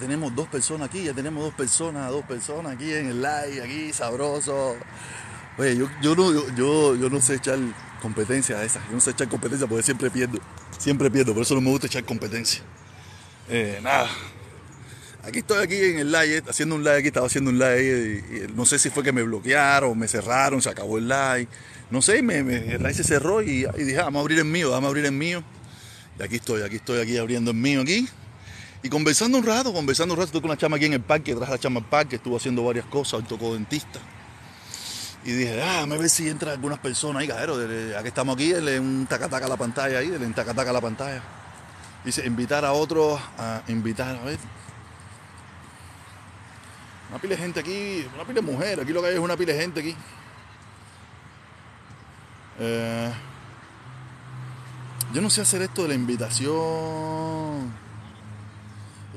tenemos dos personas aquí, ya tenemos dos personas, dos personas aquí en el live, aquí, sabroso. Oye, yo, yo, no, yo, yo, no sé echar competencia a esas, yo no sé echar competencia porque siempre pierdo, siempre pierdo, por eso no me gusta echar competencia. Eh, nada, aquí estoy aquí en el live, haciendo un live, aquí estaba haciendo un live, y, no sé si fue que me bloquearon, me cerraron, se acabó el live, no sé, me, el live se cerró y, dije, ah, vamos a abrir el mío, vamos a abrir el mío. Y aquí estoy, aquí estoy, aquí abriendo el mío aquí. Y conversando un rato, conversando un rato, estuve con una chama aquí en el parque, tras la chama al parque, estuvo haciendo varias cosas, tocó dentista. Y dije, ah, me ver si entra algunas personas ahí, cajero, aquí estamos aquí, le un tacataca a la pantalla ahí, le un tacataca a la pantalla. Dice, invitar a otros, a invitar, a ver. Una pila de gente aquí, una pila de mujeres, aquí lo que hay es una pila de gente aquí. Eh, yo no sé hacer esto de la invitación.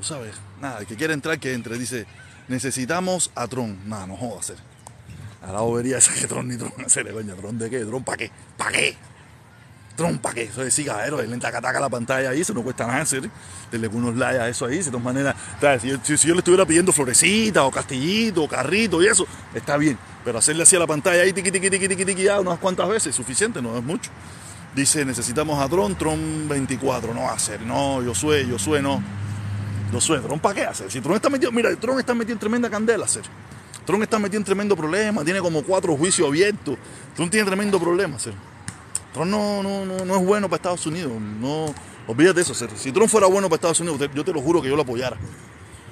Sabes, nada, el que quiere entrar, que entre. Dice, necesitamos a Tron. Nada, no jodas hacer. Ahora vería esa que Tron ni Tron hacer, coño. ¿Tron de qué? ¿Tron para qué? ¿Para qué? ¿Tron para qué? Eso es cigadero, él le ataca la pantalla ahí, eso no cuesta nada hacer. Denle unos likes a eso ahí, de todas maneras. Si yo, si, yo, le estuviera pidiendo florecitas o castillitos o carritos y eso, está bien. Pero hacerle así a la pantalla ahí, tiqui, tiqui, tiqui, tiqui, tiqui, ya unas cuantas veces, suficiente, no es mucho. Dice, necesitamos a Tron, Tron 24, no va a ser, no, yo soy, yo no. Soy, Tron, ¿para qué hacer? Si Tron está metido, mira, Tron está metido en tremenda candela, hacer. Tron está metido en tremendo problema, tiene como cuatro juicios abiertos. Tron tiene tremendo problema, hacer. Tron no, no, no, no es bueno para Estados Unidos, no, olvídate de eso, hacer. Si Tron fuera bueno para Estados Unidos, yo te lo juro que yo lo apoyara.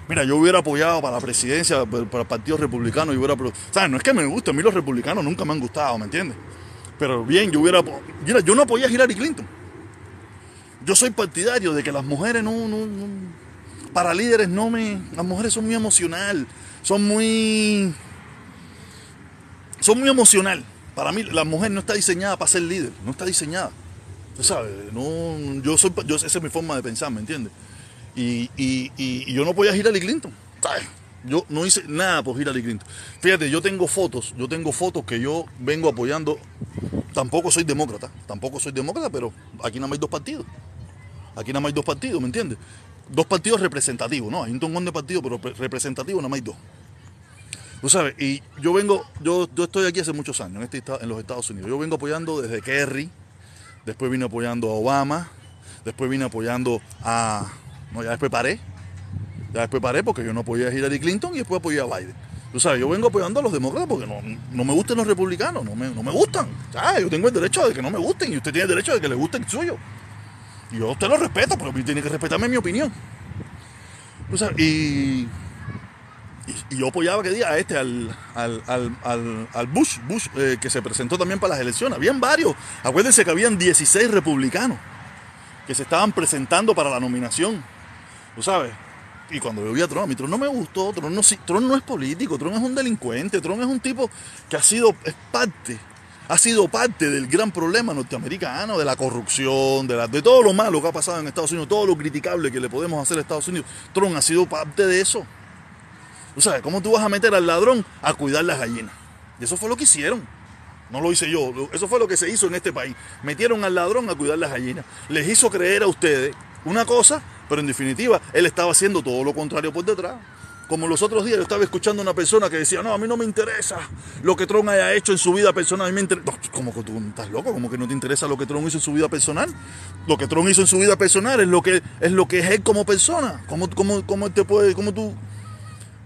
Mira, yo hubiera apoyado para la presidencia, para el Partido Republicano, y hubiera... ¿Sabes? No es que me guste, a mí los republicanos nunca me han gustado, ¿me entiendes? Pero bien, yo hubiera. Mira, yo no apoyé a Hillary Clinton. Yo soy partidario de que las mujeres no, para líderes no me. Las mujeres son muy emocional. Son muy. Son muy emocional. Para mí, la mujer no está diseñada para ser líder. No está diseñada. Tú sabes, no, yo soy, yo, esa es mi forma de pensar, ¿me entiendes? Y, y, yo no apoyé a Hillary Clinton. ¿sabes? Yo no hice nada por Hillary Clinton. Fíjate, yo tengo fotos, yo tengo fotos que yo vengo apoyando. Tampoco soy demócrata, tampoco soy demócrata, pero aquí nada más hay dos partidos. Aquí nada más hay dos partidos, ¿me entiendes? Dos partidos representativos, ¿no? Hay un tongón de partidos, pero representativos nada más hay dos. Tú sabes, y yo vengo, yo, yo estoy aquí hace muchos años en, este, en los Estados Unidos. Yo vengo apoyando desde Kerry, después vine apoyando a Obama, después vine apoyando a. No, ya después paré, ya después paré porque yo no apoyé a Hillary Clinton y después apoyé a Biden. Tú sabes, yo vengo apoyando a los demócratas porque no, me gustan los republicanos, no me, no me gustan. Yo tengo el derecho de que no me gusten y usted tiene el derecho de que le guste el suyo. Yo usted lo respeto, pero tiene que respetarme mi opinión. Y, yo apoyaba que día a este, al, al, Bush, Bush eh, que se presentó también para las elecciones. Habían varios. Acuérdense que habían 16 republicanos que se estaban presentando para la nominación. Tú sabes, y cuando yo vi a mí Tron no me gustó, Tron no, Tron no es político, Tron es un delincuente, Tron es un tipo que ha sido, es parte, ha sido parte del gran problema norteamericano, de la corrupción, de, todo lo malo que ha pasado en Estados Unidos, todo lo criticable que le podemos hacer a Estados Unidos. Tron ha sido parte de eso. ¿Tú sabes cómo tú vas a meter al ladrón a cuidar las gallinas? Y eso fue lo que hicieron. No lo hice yo, eso fue lo que se hizo en este país. Metieron al ladrón a cuidar las gallinas. Les hizo creer a ustedes una cosa pero en definitiva, él estaba haciendo todo lo contrario por detrás. Como los otros días yo estaba escuchando a una persona que decía, no, a mí no me interesa lo que Tron haya hecho en su vida personal. A mí me interesa. ¿Cómo que tú estás loco? ¿Cómo que no te interesa lo que Tron hizo en su vida personal? Lo que Tron hizo en su vida personal es lo que es, lo que es él como persona. ¿Cómo, cómo, cómo, te puede, tú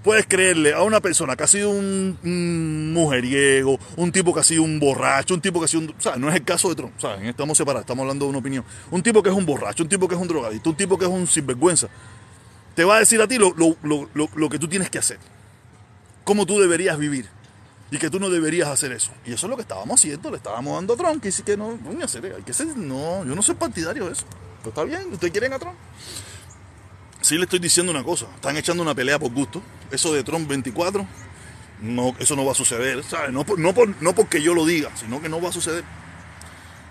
puedes creerle a una persona que ha sido un, mujeriego, un tipo que ha sido un borracho, un tipo que ha sido un... O sea, no es el caso de Trump, sea, estamos separados, estamos hablando de una opinión. Un tipo que es un borracho, un tipo que es un drogadito, un tipo que es un sinvergüenza, te va a decir a ti lo, que tú tienes que hacer, cómo tú deberías vivir y que tú no deberías hacer eso. Y eso es lo que estábamos haciendo, le estábamos dando a Trump, que sí que no, no, hacer, hay que ser, no, yo no soy partidario de eso. Pero está bien, ¿ustedes quieren a Trump? sí le estoy diciendo una cosa, están echando una pelea por gusto. Eso de Trump 24, no, eso no va a suceder. No, no, no porque yo lo diga, sino que no va a suceder.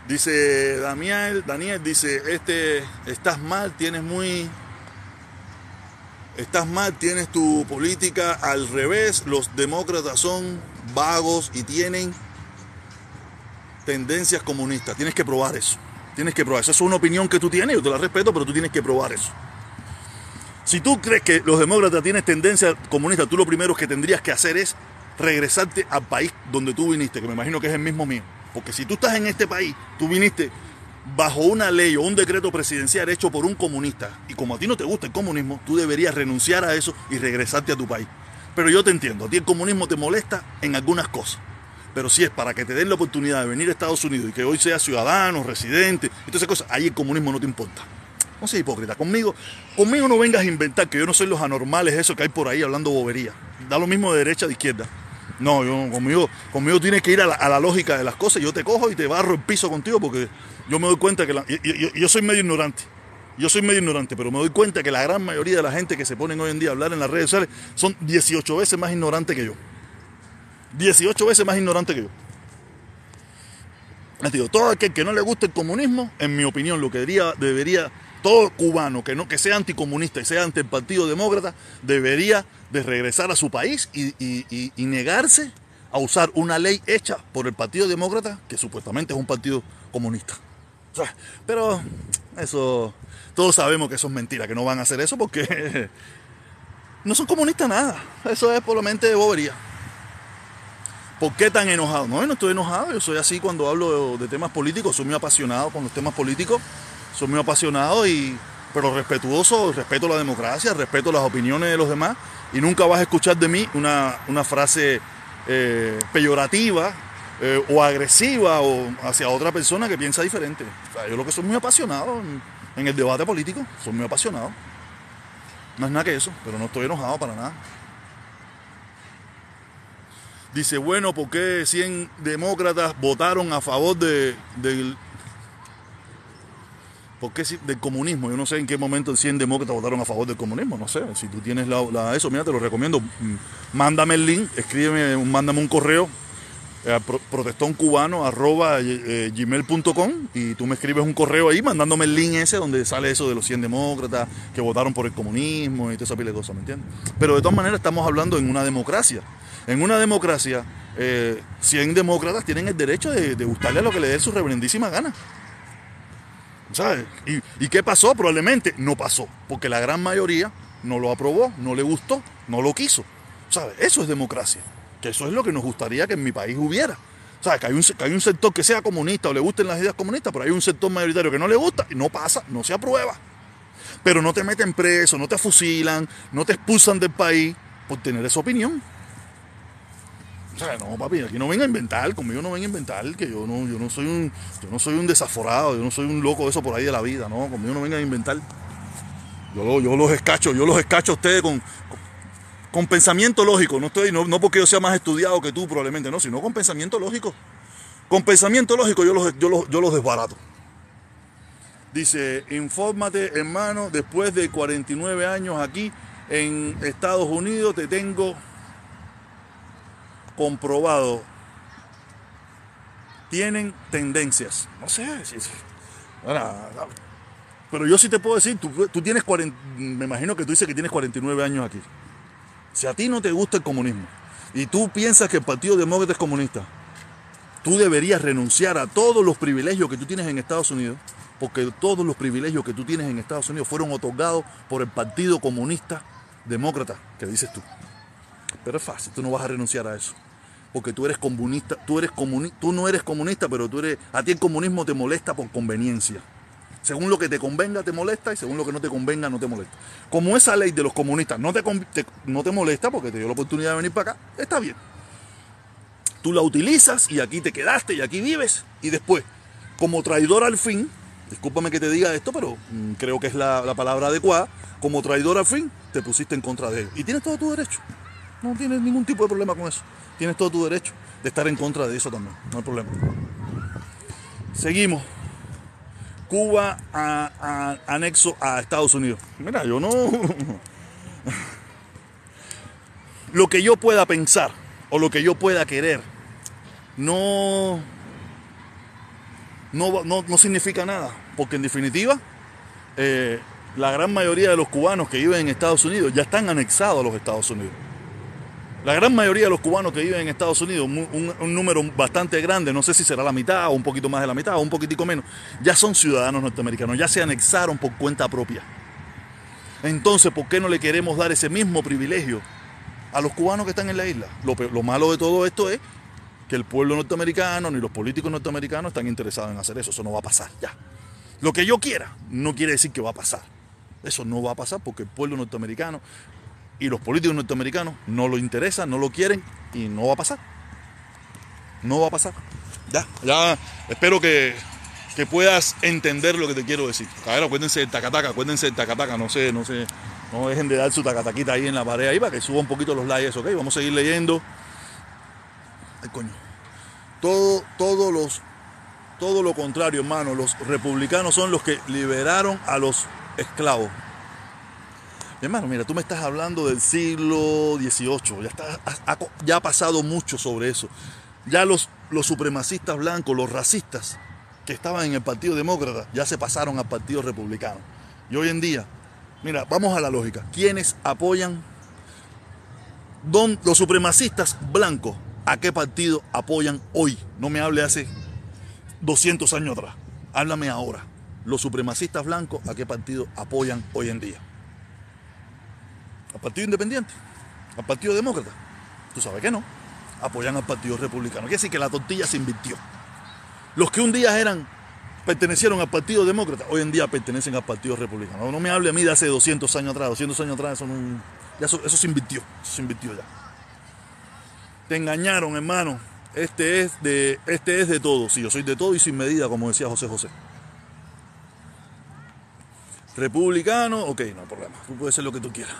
Dice Daniel, Daniel dice, este, estás mal, tienes muy, estás mal, tienes tu política al revés, los demócratas son vagos y tienen tendencias comunistas, tienes que probar eso, tienes que probar eso, es una opinión que tú tienes, yo te la respeto, pero tú tienes que probar eso. Si tú crees que los demócratas tienen tendencia comunista, tú lo primero que tendrías que hacer es regresarte al país donde tú viniste, que me imagino que es el mismo mío. Porque si tú estás en este país, tú viniste bajo una ley o un decreto presidencial hecho por un comunista, y como a ti no te gusta el comunismo, tú deberías renunciar a eso y regresarte a tu país. Pero yo te entiendo, a ti el comunismo te molesta en algunas cosas. Pero si es para que te den la oportunidad de venir a Estados Unidos y que hoy seas ciudadano, residente, y todas esas cosas, ahí el comunismo no te importa. No seas hipócrita. Conmigo, conmigo no vengas a inventar que yo no soy los anormales, eso que hay por ahí hablando bobería. Da lo mismo de derecha a de izquierda. No, yo, conmigo, conmigo tienes que ir a la, lógica de las cosas. Yo te cojo y te barro el piso contigo porque yo me doy cuenta que yo, soy medio ignorante. Yo soy medio ignorante, pero me doy cuenta que la gran mayoría de la gente que se ponen hoy en día a hablar en las redes sociales son 18 veces más ignorantes que yo. 18 veces más ignorante que yo. Todo aquel que no le guste el comunismo, en mi opinión, lo que debería, debería todo cubano que no que sea anticomunista y sea ante el Partido Demócrata debería de regresar a su país y, negarse a usar una ley hecha por el Partido Demócrata, que supuestamente es un partido comunista. pero eso, todos sabemos que eso es mentira, que no van a hacer eso porque no son comunistas nada. Eso es por mente de bobería. ¿Por qué tan enojado? No, yo no estoy enojado, yo soy así cuando hablo de temas políticos, soy muy apasionado con los temas políticos soy muy apasionado y pero respetuoso, respeto la democracia, respeto las opiniones de los demás y nunca vas a escuchar de mí una, frase eh, peyorativa eh, o agresiva o hacia otra persona que piensa diferente. yo lo que soy muy apasionado en, el debate político, soy muy apasionado. No es nada que eso, pero no estoy enojado para nada. Dice, bueno, ¿por qué 100 demócratas votaron a favor de, del ¿Por qué del comunismo? Yo no sé en qué momento 100 demócratas votaron a favor del comunismo, no sé. Si tú tienes eso, mira, te lo recomiendo. Mm, mándame el link, escríbeme, mándame un correo a protestoncubano.gmail.com y tú me escribes un correo ahí mandándome el link ese donde sale eso de los 100 demócratas que votaron por el comunismo y toda esa pila de cosas, ¿me entiendes? Pero de todas maneras estamos hablando en una democracia. En una democracia, 100 eh, demócratas tienen el derecho de, de gustarle a lo que le dé su reverendísima gana. ¿Sabes? ¿Y, qué pasó? Probablemente no pasó, porque la gran mayoría no lo aprobó, no le gustó, no lo quiso. ¿Sabes? Eso es democracia. Que eso es lo que nos gustaría que en mi país hubiera. ¿Sabes? Que hay, un, que hay un sector que sea comunista o le gusten las ideas comunistas, pero hay un sector mayoritario que no le gusta y no pasa, no se aprueba. Pero no te meten preso, no te fusilan, no te expulsan del país por tener esa opinión. O sea, no, papi, aquí no venga a inventar, conmigo no venga a inventar, que yo no, yo no soy un, yo no soy un desaforado, yo no soy un loco de eso por ahí de la vida, no, conmigo no vengan a inventar. Yo, yo los escacho, yo los escacho a ustedes con, con, pensamiento lógico, no estoy, no, porque yo sea más estudiado que tú probablemente, no, sino con pensamiento lógico. Con pensamiento lógico yo los, yo los, yo los desbarato. Dice, infórmate hermano, después de 49 años aquí en Estados Unidos te tengo comprobado, tienen tendencias. No sé, si pero yo sí te puedo decir, tú, tienes 40, me imagino que tú dices que tienes 49 años aquí. Si a ti no te gusta el comunismo y tú piensas que el Partido Demócrata es comunista, tú deberías renunciar a todos los privilegios que tú tienes en Estados Unidos, porque todos los privilegios que tú tienes en Estados Unidos fueron otorgados por el Partido Comunista Demócrata, que dices tú. Pero es fácil, tú no vas a renunciar a eso porque tú eres comunista, tú eres comunista, tú no eres comunista, pero tú eres, a ti el comunismo te molesta por conveniencia. Según lo que te convenga te molesta y según lo que no te convenga no te molesta. Como esa ley de los comunistas no te, no te molesta porque te dio la oportunidad de venir para acá, está bien. Tú la utilizas y aquí te quedaste y aquí vives y después, como traidor al fin, discúlpame que te diga esto, pero mm, creo que es la, la palabra adecuada, como traidor al fin, te pusiste en contra de él. Y tienes todo tu derecho. No tienes ningún tipo de problema con eso. Tienes todo tu derecho de estar en contra de eso también. No hay problema. Seguimos. Cuba a, anexo a Estados Unidos. Mira, yo no... lo que yo pueda pensar o lo que yo pueda querer no, no, no, significa nada. Porque en definitiva, eh, la gran mayoría de los cubanos que viven en Estados Unidos ya están anexados a los Estados Unidos. La gran mayoría de los cubanos que viven en Estados Unidos, un, número bastante grande, no sé si será la mitad o un poquito más de la mitad o un poquitico menos, ya son ciudadanos norteamericanos, ya se anexaron por cuenta propia. Entonces, ¿por qué no le queremos dar ese mismo privilegio a los cubanos que están en la isla? Lo, lo malo de todo esto es que el pueblo norteamericano ni los políticos norteamericanos están interesados en hacer eso. Eso no va a pasar, ya. Lo que yo quiera no quiere decir que va a pasar. Eso no va a pasar porque el pueblo norteamericano y los políticos norteamericanos no lo interesan, no lo quieren y no va a pasar. No va a pasar. Ya, ya espero que, que puedas entender lo que te quiero decir. A ver, acuérdense del tacataca, acuérdense del tacataca, no sé, no sé, no dejen de dar su tacataquita ahí en la pared ahí para que suba un poquito los likes, ok, vamos a seguir leyendo. Ay, coño. Todo, todos los, todo lo contrario, hermano, los republicanos son los que liberaron a los esclavos. Hermano, mira, tú me estás hablando del siglo XVIII, ya, está, ha, ya ha pasado mucho sobre eso. Ya los, los supremacistas blancos, los racistas que estaban en el Partido Demócrata, ya se pasaron al Partido Republicano. Y hoy en día, mira, vamos a la lógica. ¿Quiénes apoyan? Don, los supremacistas blancos, ¿a qué partido apoyan hoy? No me hable hace 200 años atrás. Háblame ahora. Los supremacistas blancos, ¿a qué partido apoyan hoy en día? Al Partido Independiente, al Partido Demócrata. Tú sabes que no. Apoyan al Partido Republicano. Quiere decir que la tortilla se invirtió. Los que un día eran, pertenecieron al Partido Demócrata, hoy en día pertenecen al Partido Republicano. No me hable a mí de hace 200 años atrás. 200 años atrás eso, eso, se invirtió. Eso se invirtió ya. Te engañaron, hermano. Este es de, este es de todo. Si yo soy de todo y sin medida, como decía José José. Republicano, ok, no hay problema. Tú puedes ser lo que tú quieras.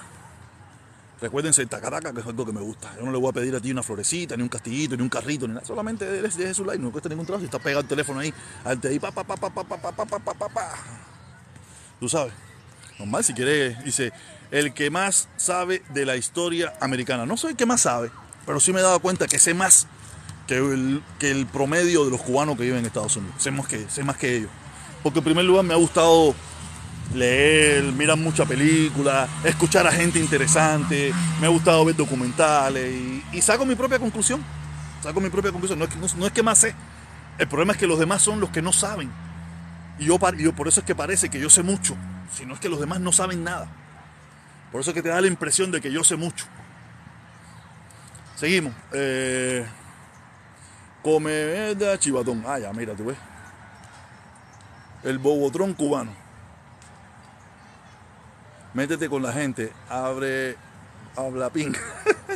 Recuérdense tacataca, que es algo que me gusta. Yo no le voy a pedir a ti una florecita, ni un castillito, ni un carrito, ni nada. Solamente deje su like, no cuesta ningún trabajo. Está pegado el teléfono ahí, al ahí, pa, pa, pa, pa, pa, pa, pa, pa, pa, pa. Tú sabes. Normal, si quiere, dice, el que más sabe de la historia americana. No soy el que más sabe, pero sí me he dado cuenta que sé más que el, que el promedio de los cubanos que viven en Estados Unidos. Sé que, sé más que ellos. Porque en primer lugar me ha gustado leer, mirar muchas películas, escuchar a gente interesante, me ha gustado ver documentales y, saco mi propia conclusión. Saco mi propia conclusión. No es, que, no, es que más sé. El problema es que los demás son los que no saben. Y yo, por eso es que parece que yo sé mucho, sino es que los demás no saben nada. Por eso es que te da la impresión de que yo sé mucho. Seguimos. Eh, come chivatón. Ah, mira, tú ves. El bobotrón cubano métete con la gente, abre, habla ping.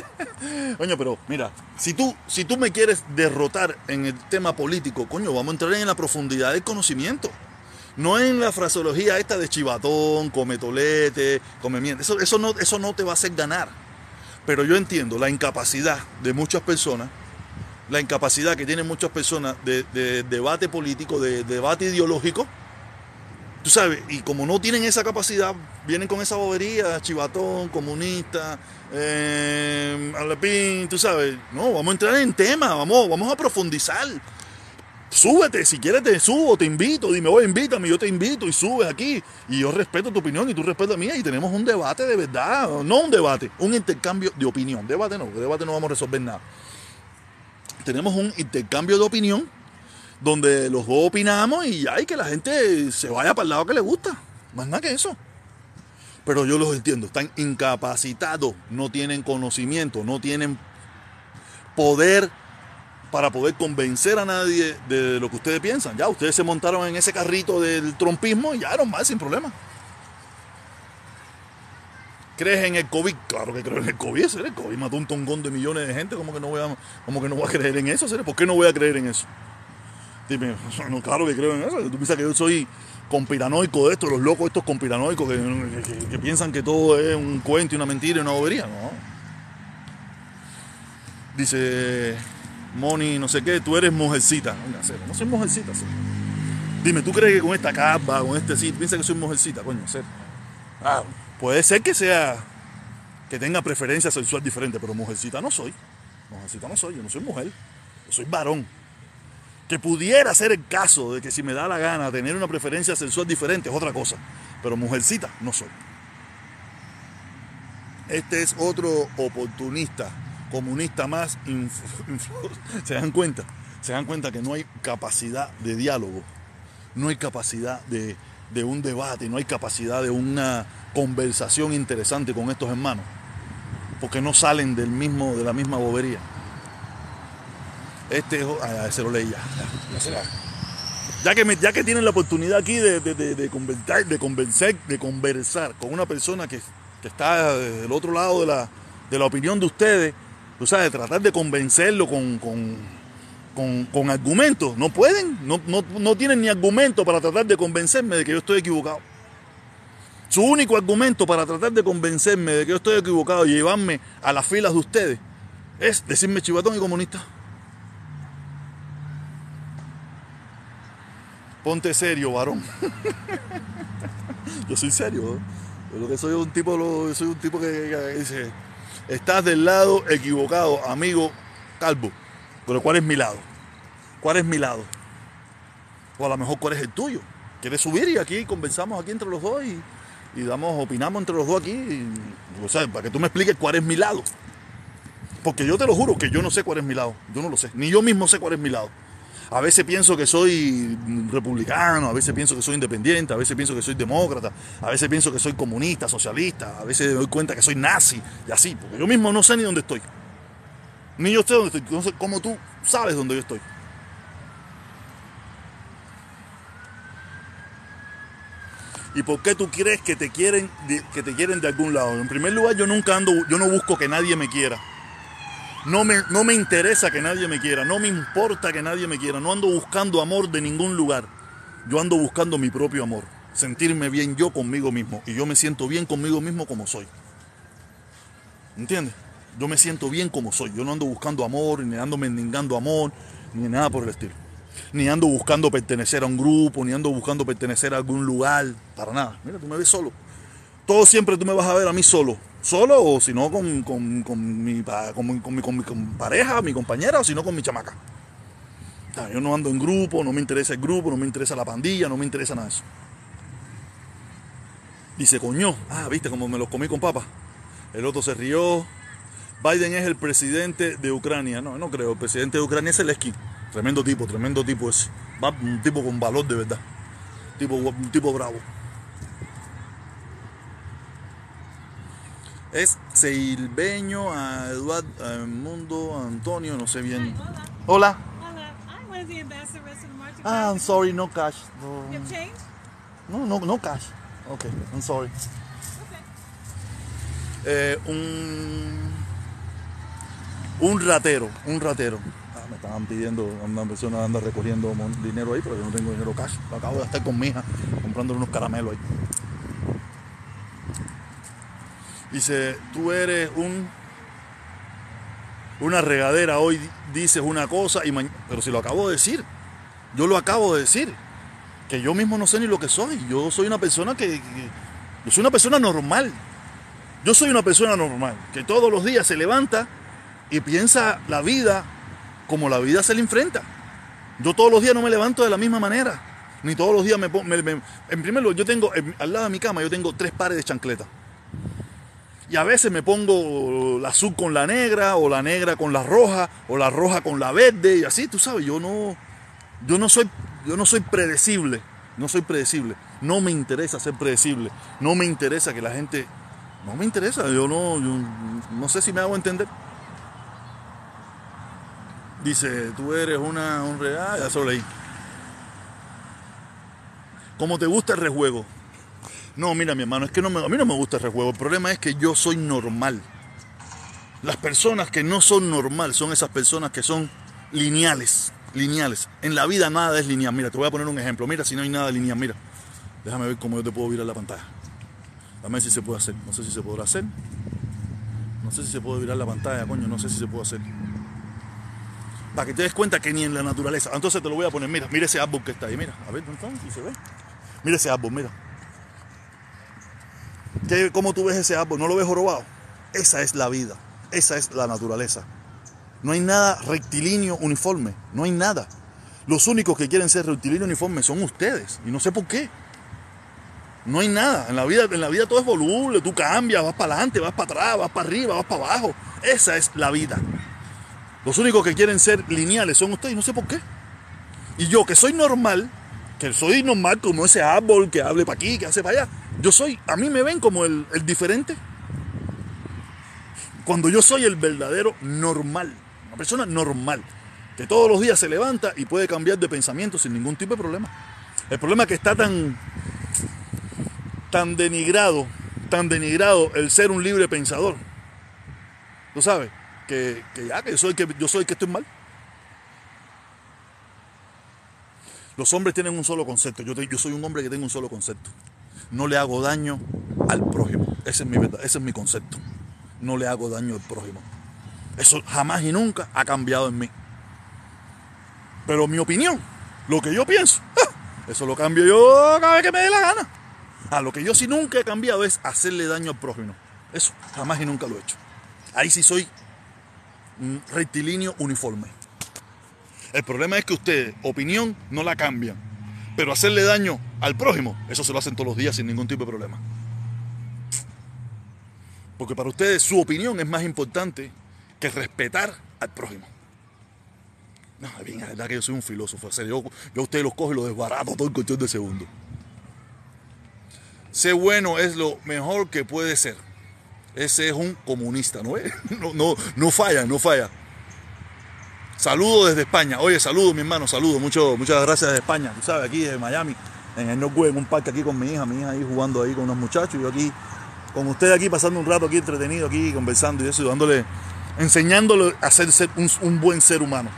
coño, pero mira, si tú, si tú me quieres derrotar en el tema político, coño, vamos a entrar en la profundidad del conocimiento. No en la fraseología esta de chivatón, come tolete, come miel. Eso, eso, no, eso no te va a hacer ganar. Pero yo entiendo la incapacidad de muchas personas, la incapacidad que tienen muchas personas de debate político, de debate ideológico, Tú sabes, y como no tienen esa capacidad, vienen con esa bobería, chivatón, comunista, eh, tú sabes. No, vamos a entrar en tema, vamos, vamos a profundizar. Súbete, si quieres te subo, te invito, dime, oye, invítame, yo te invito y subes aquí. Y yo respeto tu opinión y tú respetas la mía y tenemos un debate de verdad, no un debate, un intercambio de opinión. Debate no, debate no vamos a resolver nada. Tenemos un intercambio de opinión donde los dos opinamos y hay que la gente se vaya para el lado que le gusta. Más nada que eso. Pero yo los entiendo, están incapacitados, no tienen conocimiento, no tienen poder para poder convencer a nadie de lo que ustedes piensan. Ya, ustedes se montaron en ese carrito del trompismo y ya eran mal sin problema. ¿Crees en el COVID? Claro que creo en el COVID, El COVID mató un tongón de millones de gente. ¿Cómo que no voy a, cómo que no voy a creer en eso? ¿Por qué no voy a creer en eso? Dime, no, claro que creo en eso. Tú piensas que yo soy conspiranoico de esto, los locos estos conspiranoicos que, piensan que todo es un cuento y una mentira y una bobería, ¿no? Dice Moni, no sé qué, tú eres mujercita. no soy mujercita, Dime, ¿tú crees que con esta capa, con este sí, piensas que soy mujercita, coño? Ser. Ah, puede ser que sea, que tenga preferencia sexual diferente, pero mujercita no soy. Mujercita no soy, yo no soy mujer, yo soy varón que pudiera ser el caso de que si me da la gana tener una preferencia sexual diferente es otra cosa, pero mujercita no soy. Este es otro oportunista, comunista más. ¿Se dan cuenta? Se dan cuenta que no hay capacidad de diálogo, no hay capacidad de, de un debate, no hay capacidad de una conversación interesante con estos hermanos, porque no salen del mismo, de la misma bobería. Este ah, se lo leí ya. Ya, que, ya que tienen la oportunidad aquí de, de, de, de, conversar, de, convencer, de conversar con una persona que, que está del otro lado de la, de la opinión de ustedes, tú sabes, tratar de convencerlo con, con, con, con argumentos. No pueden, no, no, no tienen ni argumento para tratar de convencerme de que yo estoy equivocado. Su único argumento para tratar de convencerme de que yo estoy equivocado y llevarme a las filas de ustedes es decirme chivatón y comunista. Ponte serio, varón. yo soy serio. ¿no? Yo que soy un tipo, soy un tipo que, dice, estás del lado equivocado, amigo calvo. Pero ¿cuál es mi lado? ¿Cuál es mi lado? O a lo mejor cuál es el tuyo. ¿Quieres subir y aquí conversamos aquí entre los dos y, y damos, opinamos entre los dos aquí? Y, o sea, para que tú me expliques cuál es mi lado. Porque yo te lo juro que yo no sé cuál es mi lado. Yo no lo sé. Ni yo mismo sé cuál es mi lado. A veces pienso que soy republicano, a veces pienso que soy independiente, a veces pienso que soy demócrata, a veces pienso que soy comunista, socialista, a veces me doy cuenta que soy nazi y así, porque yo mismo no sé ni dónde estoy. Ni yo sé dónde estoy, no cómo tú sabes dónde yo estoy. ¿Y por qué tú crees que te quieren que te quieren de algún lado? En primer lugar, yo nunca ando, yo no busco que nadie me quiera. No me, no me interesa que nadie me quiera, no me importa que nadie me quiera, no ando buscando amor de ningún lugar. Yo ando buscando mi propio amor, sentirme bien yo conmigo mismo. Y yo me siento bien conmigo mismo como soy. ¿Entiendes? Yo me siento bien como soy. Yo no ando buscando amor, ni ando mendigando amor, ni nada por el estilo. Ni ando buscando pertenecer a un grupo, ni ando buscando pertenecer a algún lugar, para nada. Mira, tú me ves solo. Todo siempre tú me vas a ver a mí solo solo o si no con, con, con, mi, con, mi, mi, con, mi, pareja, mi compañera o si no con mi chamaca. Yo no ando en grupo, no me interesa el grupo, no me interesa la pandilla, no me interesa nada de eso. Dice, coño, ah, viste como me los comí con papa. El otro se rió. Biden es el presidente de Ucrania. No, no creo. El presidente de Ucrania es el esquí. Tremendo tipo, tremendo tipo ese. Un tipo con valor de verdad. Tipo, un tipo bravo. Es Silveño, a Eduardo, a Mundo, Antonio, no sé bien. Hola. Hola. I was the ambassador rest of March. Ah, I'm sorry, no cash. No, You have change? no, no, no cash. Okay, I'm sorry. Okay. Eh, un, un ratero, un ratero. Ah, me estaban pidiendo, una persona anda recogiendo dinero ahí, pero yo no tengo dinero cash. Acabo de estar con mi hija comprándole unos caramelos ahí. Dice, tú eres un una regadera, hoy dices una cosa y. Pero si lo acabo de decir, yo lo acabo de decir, que yo mismo no sé ni lo que soy. Yo soy una persona que... que- yo soy una persona normal. Yo soy una persona normal, que todos los días se levanta y piensa la vida como la vida se le enfrenta. Yo todos los días no me levanto de la misma manera. Ni todos los días me pongo... en primer lugar, yo tengo, en- al lado de mi cama, yo tengo tres pares de chancletas. Y a veces me pongo la azul con la negra, o la negra con la roja, o la roja con la verde, y así, tú sabes, yo no, yo no soy, yo no soy predecible, no soy predecible. No me interesa ser predecible, no me interesa que la gente, no me interesa, yo no, no sé si me hago entender. Dice, tú eres una, un real, ya se lo leí. ¿Cómo te gusta el rejuego? No, mira, mi hermano, es que no me- a mí no me gusta el rejuego. El problema es que yo soy normal. Las personas que no son normal son esas personas que son lineales. Lineales. En la vida nada es lineal. Mira, te voy a poner un ejemplo. Mira, si no hay nada lineal, mira. Déjame ver cómo yo te puedo virar la pantalla. Dame si se puede hacer. No sé si se podrá hacer. No sé si se puede virar la pantalla, coño. No sé si se puede hacer. Para que te des cuenta que ni en la naturaleza. Entonces te lo voy a poner. Mira, mira ese árbol que está ahí. Mira, a ver, ¿dónde está? Si se ve. Mira ese árbol, mira. ¿Qué, ¿Cómo tú ves ese árbol? ¿No lo ves jorobado? Esa es la vida. Esa es la naturaleza. No hay nada rectilíneo uniforme. No hay nada. Los únicos que quieren ser rectilíneo uniforme son ustedes. Y no sé por qué. No hay nada. En la vida, en la vida todo es voluble. Tú cambias, vas para adelante, vas para atrás, vas para arriba, vas para abajo. Esa es la vida. Los únicos que quieren ser lineales son ustedes no sé por qué. Y yo, que soy normal, que soy normal como ese árbol que hable para aquí, que hace para allá. Yo soy, a mí me ven como el, el diferente. Cuando yo soy el verdadero normal, una persona normal, que todos los días se levanta y puede cambiar de pensamiento sin ningún tipo de problema. El problema es que está tan, tan denigrado, tan denigrado el ser un libre pensador. Tú sabes, que, que ya, que yo soy, que yo soy que estoy mal. Los hombres tienen un solo concepto. Yo, yo soy un hombre que tengo un solo concepto. No le hago daño al prójimo. Ese es mi verdad, ese es mi concepto. No le hago daño al prójimo. Eso jamás y nunca ha cambiado en mí. Pero mi opinión, lo que yo pienso, ¡ah! eso lo cambio yo cada vez que me dé la gana. Ah, lo que yo sí nunca he cambiado es hacerle daño al prójimo. Eso jamás y nunca lo he hecho. Ahí sí soy mm, rectilíneo uniforme. El problema es que ustedes, opinión, no la cambian. Pero hacerle daño al prójimo, eso se lo hacen todos los días sin ningún tipo de problema. Porque para ustedes su opinión es más importante que respetar al prójimo. No, bien, la verdad que yo soy un filósofo. en serio, Yo, yo a ustedes los cojo y los desbarato todo en cuestión de segundos. Ser bueno es lo mejor que puede ser. Ese es un comunista, ¿no? es? No, no, no falla, no falla. Saludo desde España. Oye, saludo, mi hermano, saludo. Mucho, muchas gracias desde España. Tú sabes, aquí desde Miami, en el Northwest, en un parque aquí con mi hija, mi hija ahí jugando ahí con unos muchachos. Y yo aquí, con ustedes aquí, pasando un rato aquí entretenido, aquí conversando y eso, y dándole, enseñándole a ser, ser un, un buen ser humano.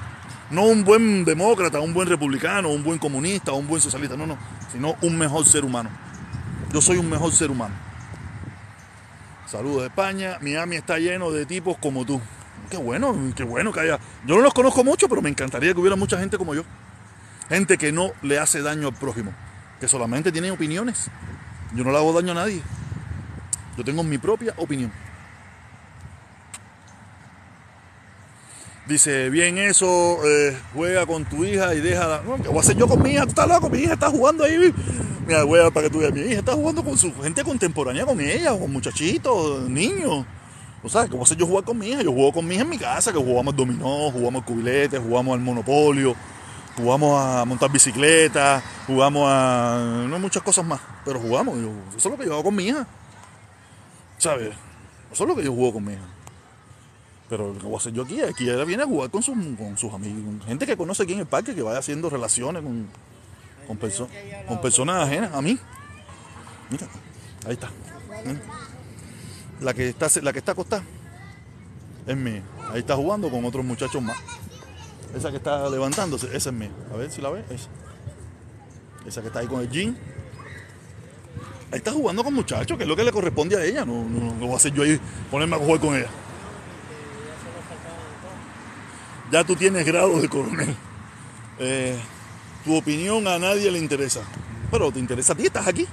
No un buen demócrata, un buen republicano, un buen comunista, un buen socialista, no, no, sino un mejor ser humano. Yo soy un mejor ser humano. Saludos de España. Miami está lleno de tipos como tú. Qué bueno, qué bueno que haya. Yo no los conozco mucho, pero me encantaría que hubiera mucha gente como yo. Gente que no le hace daño al prójimo. Que solamente tiene opiniones. Yo no le hago daño a nadie. Yo tengo mi propia opinión. Dice, bien eso, eh, juega con tu hija y deja... No, ¿Qué voy a hacer yo con mi hija? ¿Tú estás loco? Mi hija está jugando ahí. Mira, voy a para que tú veas. Mi hija está jugando con su gente contemporánea, con ella, con muchachitos, niños. O sea, ¿cómo sé yo jugar con mi hija? Yo juego con mi hija en mi casa, que jugamos dominó, jugamos cubilete, jugamos al monopolio, jugamos a montar bicicleta, jugamos a... no muchas cosas más, pero jugamos. Eso es lo que yo hago con mi hija. ¿Sabes? Eso es lo que yo juego con mi hija. Pero que voy a hacer yo aquí, aquí ella viene a jugar con sus, con sus amigos, con gente que conoce aquí en el parque, que vaya haciendo relaciones con, con, perso- con personas ajenas a mí. Mira, ahí está. Mira. La que está, la que está acostada es mía. Ahí está jugando con otros muchachos más. Esa que está levantándose, esa es mía. A ver si la ves. Esa. Esa que está ahí con el jean. Ahí está jugando con muchachos, que es lo que le corresponde a ella. No, no, voy a hacer yo ahí ponerme a jugar con ella. Ya tú tienes grado de coronel. Eh, tu opinión a nadie le interesa. Pero te interesa a ti, estás aquí.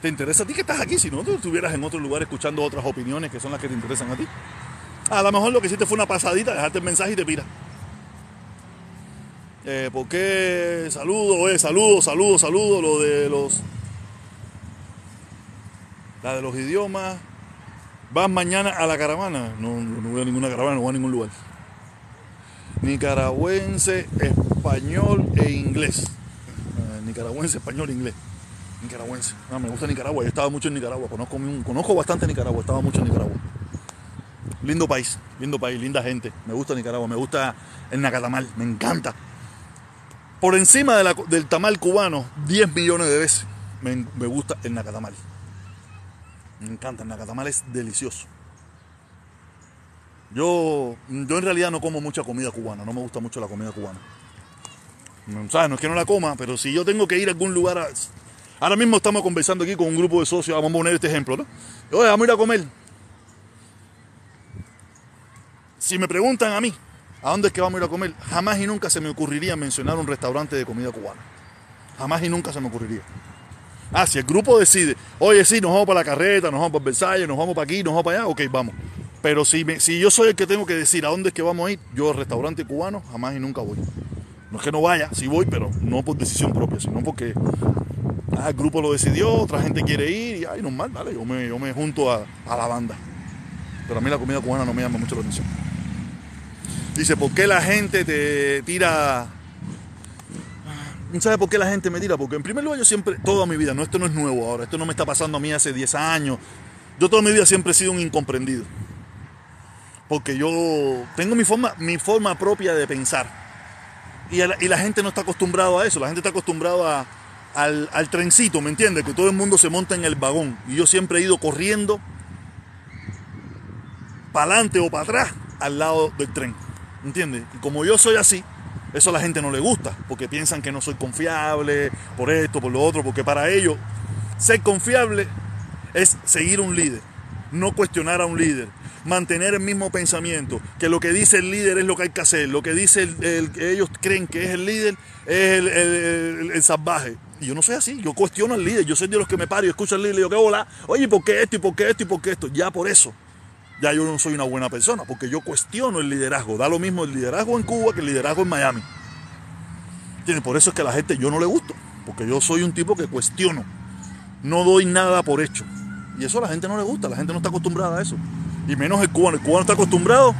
Te interesa a ti que estás aquí. Si no, tú estuvieras en otro lugar escuchando otras opiniones que son las que te interesan a ti. A lo mejor lo que hiciste fue una pasadita, dejarte el mensaje y te pira. Eh, ¿Por qué? Saludo, eh, saludo, saludo, saludo. Lo de los. La de los idiomas. ¿Vas mañana a la caravana? No, no voy a ninguna caravana, no voy a ningún lugar. Nicaragüense, español e inglés. Eh, nicaragüense, español e inglés. Nicaragüense. Ah, me gusta Nicaragua, yo estaba mucho en Nicaragua. Conozco, conozco bastante Nicaragua, estaba mucho en Nicaragua. Lindo país, lindo país, linda gente. Me gusta Nicaragua, me gusta el Nacatamal, me encanta. Por encima del tamal cubano, 10 millones de veces, me, gusta el Nacatamal. Me encanta, el Nacatamal es delicioso. Yo, yo en realidad no como mucha comida cubana, no me gusta mucho la comida cubana. ¿sabes? No es que no la coma, pero si yo tengo que ir a algún lugar. Ahora mismo estamos conversando aquí con un grupo de socios, vamos a poner este ejemplo, ¿no? Vamos a ir a comer. Si me preguntan a mí, ¿a dónde es que vamos a ir a comer? Jamás y nunca se me ocurriría mencionar un restaurante de comida cubana. Jamás y nunca se me ocurriría. Ah, si el grupo decide, oye, sí, nos vamos para la carreta, nos vamos para Versalles, nos vamos para aquí, nos vamos para allá, ok, vamos. Pero si, me- si yo soy el que tengo que decir a dónde es que vamos a ir, yo al restaurante cubano jamás y nunca voy. No es que no vaya, sí voy, pero no por decisión propia, sino porque ah, el grupo lo decidió, otra gente quiere ir y ay, normal, dale, yo me, yo me junto a, a la banda. Pero a mí la comida cubana no me llama mucho la atención. Dice, ¿por qué la gente te tira ¿Sabes por qué la gente me tira? Porque en primer lugar yo siempre, toda mi vida, no, esto no es nuevo ahora, esto no me está pasando a mí hace 10 años. Yo toda mi vida siempre he sido un incomprendido. Porque yo tengo mi forma, mi forma propia de pensar. Y, la, gente no está acostumbrado a eso, la gente está acostumbrado a, al, al trencito, ¿me entiendes? Que todo el mundo se monta en el vagón. Y yo siempre he ido corriendo para adelante o para atrás al lado del tren. ¿Me entiendes? Y como yo soy así, eso a la gente no le gusta, porque piensan que no soy confiable, por esto, por lo otro, porque para ellos ser confiable es seguir un líder, no cuestionar a un líder, mantener el mismo pensamiento, que lo que dice el líder es lo que hay que hacer, lo que dice el, que ellos creen que es el líder es el, salvaje. Y yo no soy así, yo cuestiono al líder, yo soy de los que me paro y escucho al líder y digo, ¿qué hola? Oye, ¿por qué esto y por qué esto y por qué esto? Ya por eso ya yo no soy una buena persona, porque yo cuestiono el liderazgo. Da lo mismo el liderazgo en Cuba que el liderazgo en Miami. Por eso es que a la gente yo no le gusto, porque yo soy un tipo que cuestiono. No doy nada por hecho. Y eso a la gente no le gusta, la gente no está acostumbrada a eso. Y menos el cubano. El cubano está acostumbrado.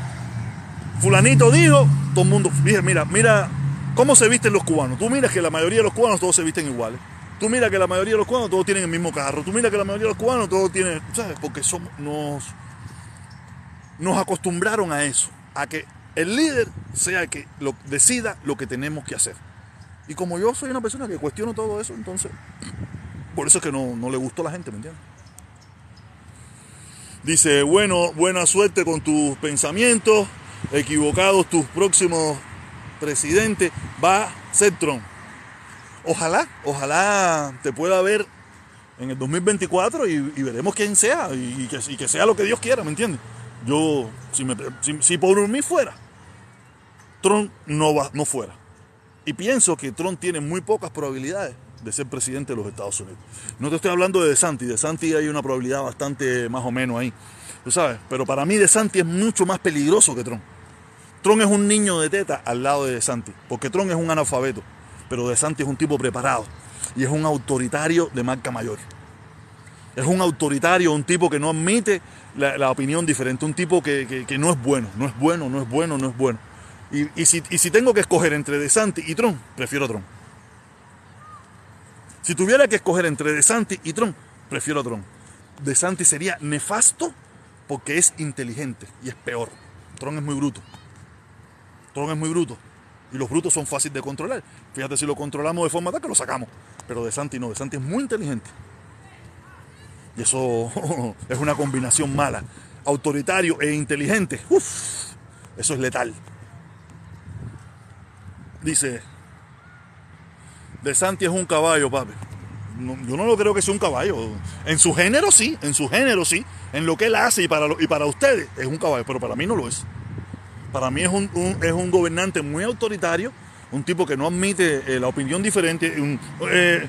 Fulanito dijo, todo el mundo, mira, mira cómo se visten los cubanos. Tú miras que la mayoría de los cubanos todos se visten iguales. Tú mira que la mayoría de los cubanos todos tienen el mismo carro. Tú mira que la mayoría de los cubanos todos tienen, ¿sabes? Porque somos, nos acostumbraron a eso, a que el líder sea el que decida lo que tenemos que hacer. Y como yo soy una persona que cuestiono todo eso, entonces, por eso es que no, no le gustó a la gente, ¿me entiendes? Dice, bueno, buena suerte con tus pensamientos, equivocados tus próximos presidentes, va a ser Trump. Ojalá, ojalá te pueda ver en el 2024 y, veremos quién sea y, y, que, y que sea lo que Dios quiera, ¿me entiendes? Yo, si, por mí fuera, Trump no, va, no fuera. Y pienso que Trump tiene muy pocas probabilidades de ser presidente de los Estados Unidos. No te estoy hablando de DeSantis. DeSantis hay una probabilidad bastante más o menos ahí. Tú sabes, pero para mí DeSantis es mucho más peligroso que Trump. Trump es un niño de teta al lado de DeSantis, porque Trump es un analfabeto, pero DeSantis es un tipo preparado y es un autoritario de marca mayor. Es un autoritario, un tipo que no admite la, la opinión diferente, un tipo que, que, no es bueno, no es bueno, no es bueno, no es bueno. Y, y, si, y si, tengo que escoger entre DeSantis y Trump, prefiero a Trump. Si tuviera que escoger entre DeSantis y Trump, prefiero a Trump. DeSantis sería nefasto porque es inteligente y es peor. Trump es muy bruto. Trump es muy bruto. Y los brutos son fáciles de controlar. Fíjate, si lo controlamos de forma tal que lo sacamos. Pero DeSantis no, DeSantis es muy inteligente. Y eso es una combinación mala. Autoritario e inteligente. Uf, eso es letal. Dice, De Santi es un caballo, papi. Yo no lo creo que sea un caballo. En su género sí, en su género sí. En lo que él hace y para, lo, y para ustedes es un caballo, pero para mí no lo es. Para mí es un, un es un gobernante muy autoritario, un tipo que no admite eh, la opinión diferente. Un, eh,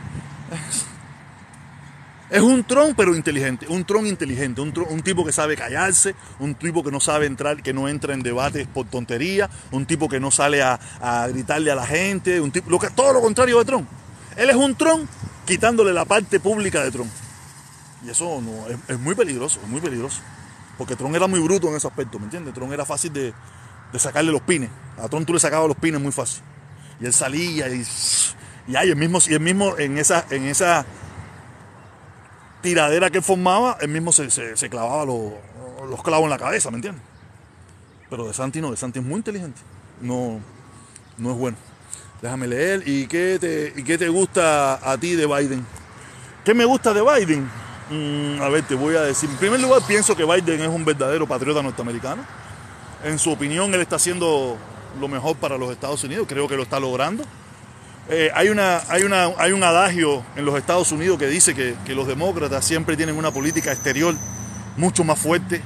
es un tron, pero inteligente. Un tron inteligente. Un, tron, un, tipo que sabe callarse. Un tipo que no sabe entrar, que no entra en debates por tontería. Un tipo que no sale a, a gritarle a la gente. Un tipo, lo que, todo lo contrario de Tron. Él es un tron quitándole la parte pública de Tron. Y eso no, es, es, muy peligroso, es muy peligroso. Porque Tron era muy bruto en ese aspecto, ¿me entiendes? Tron era fácil de, de, sacarle los pines. A Tron tú le sacabas los pines muy fácil. Y él salía y, y ay, el mismo, y mismo en esa, en esa tiradera que formaba, él mismo se, se, clavaba los, los, clavos en la cabeza, ¿me entiendes? Pero de Santi no, de Santi es muy inteligente. No, no es bueno. Déjame leer. ¿Y qué, te, ¿Y qué te gusta a ti de Biden? ¿Qué me gusta de Biden? Mm, a ver, te voy a decir. En primer lugar, pienso que Biden es un verdadero patriota norteamericano. En su opinión, él está haciendo lo mejor para los Estados Unidos. Creo que lo está logrando. Eh, hay, una, hay, una, hay un adagio en los Estados Unidos que dice que, los demócratas siempre tienen una política exterior mucho más fuerte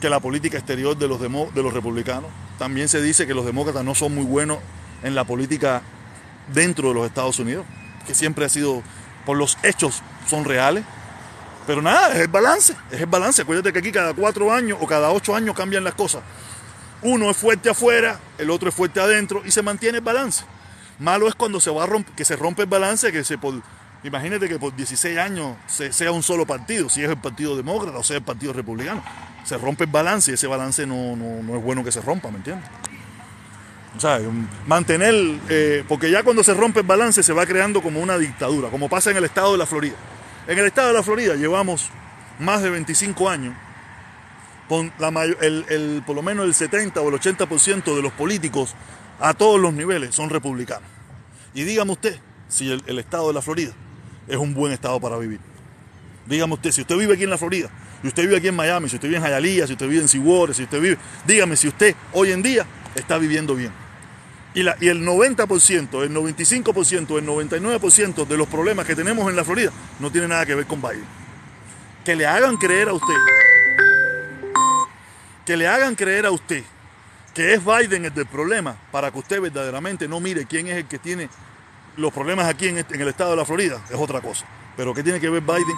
que la política exterior de los, de los republicanos. También se dice que los demócratas no son muy buenos en la política dentro de los Estados Unidos, que siempre ha sido, por los hechos, son reales. Pero nada, es el balance, es el balance. Acuérdate que aquí cada cuatro años o cada ocho años cambian las cosas. Uno es fuerte afuera, el otro es fuerte adentro y se mantiene el balance. Malo es cuando se va que se rompe el balance, que se por, imagínate que por 16 años se, sea un solo partido, si es el Partido Demócrata o sea el Partido Republicano. Se rompe el balance y ese balance no, no, no es bueno que se rompa, ¿me entiendes? O sea, mantener, eh, porque ya cuando se rompe el balance se va creando como una dictadura, como pasa en el estado de la Florida. En el estado de la Florida llevamos más de 25 años, con la el, el, por lo menos el 70 o el 80% de los políticos a todos los niveles son republicanos. Y dígame usted si el, estado de la Florida es un buen estado para vivir. Dígame usted, si usted vive aquí en la Florida, si usted vive aquí en Miami, si usted vive en Hialeah, si usted vive en Seawater, si usted vive, dígame si usted hoy en día está viviendo bien. Y, la, y el 90%, el 95%, el 99% de los problemas que tenemos en la Florida no tiene nada que ver con Biden. Que le hagan creer a usted, que le hagan creer a usted que es Biden el del problema para que usted verdaderamente no mire quién es el que tiene los problemas aquí en, este, el estado de la Florida, es otra cosa. Pero ¿qué tiene que ver Biden?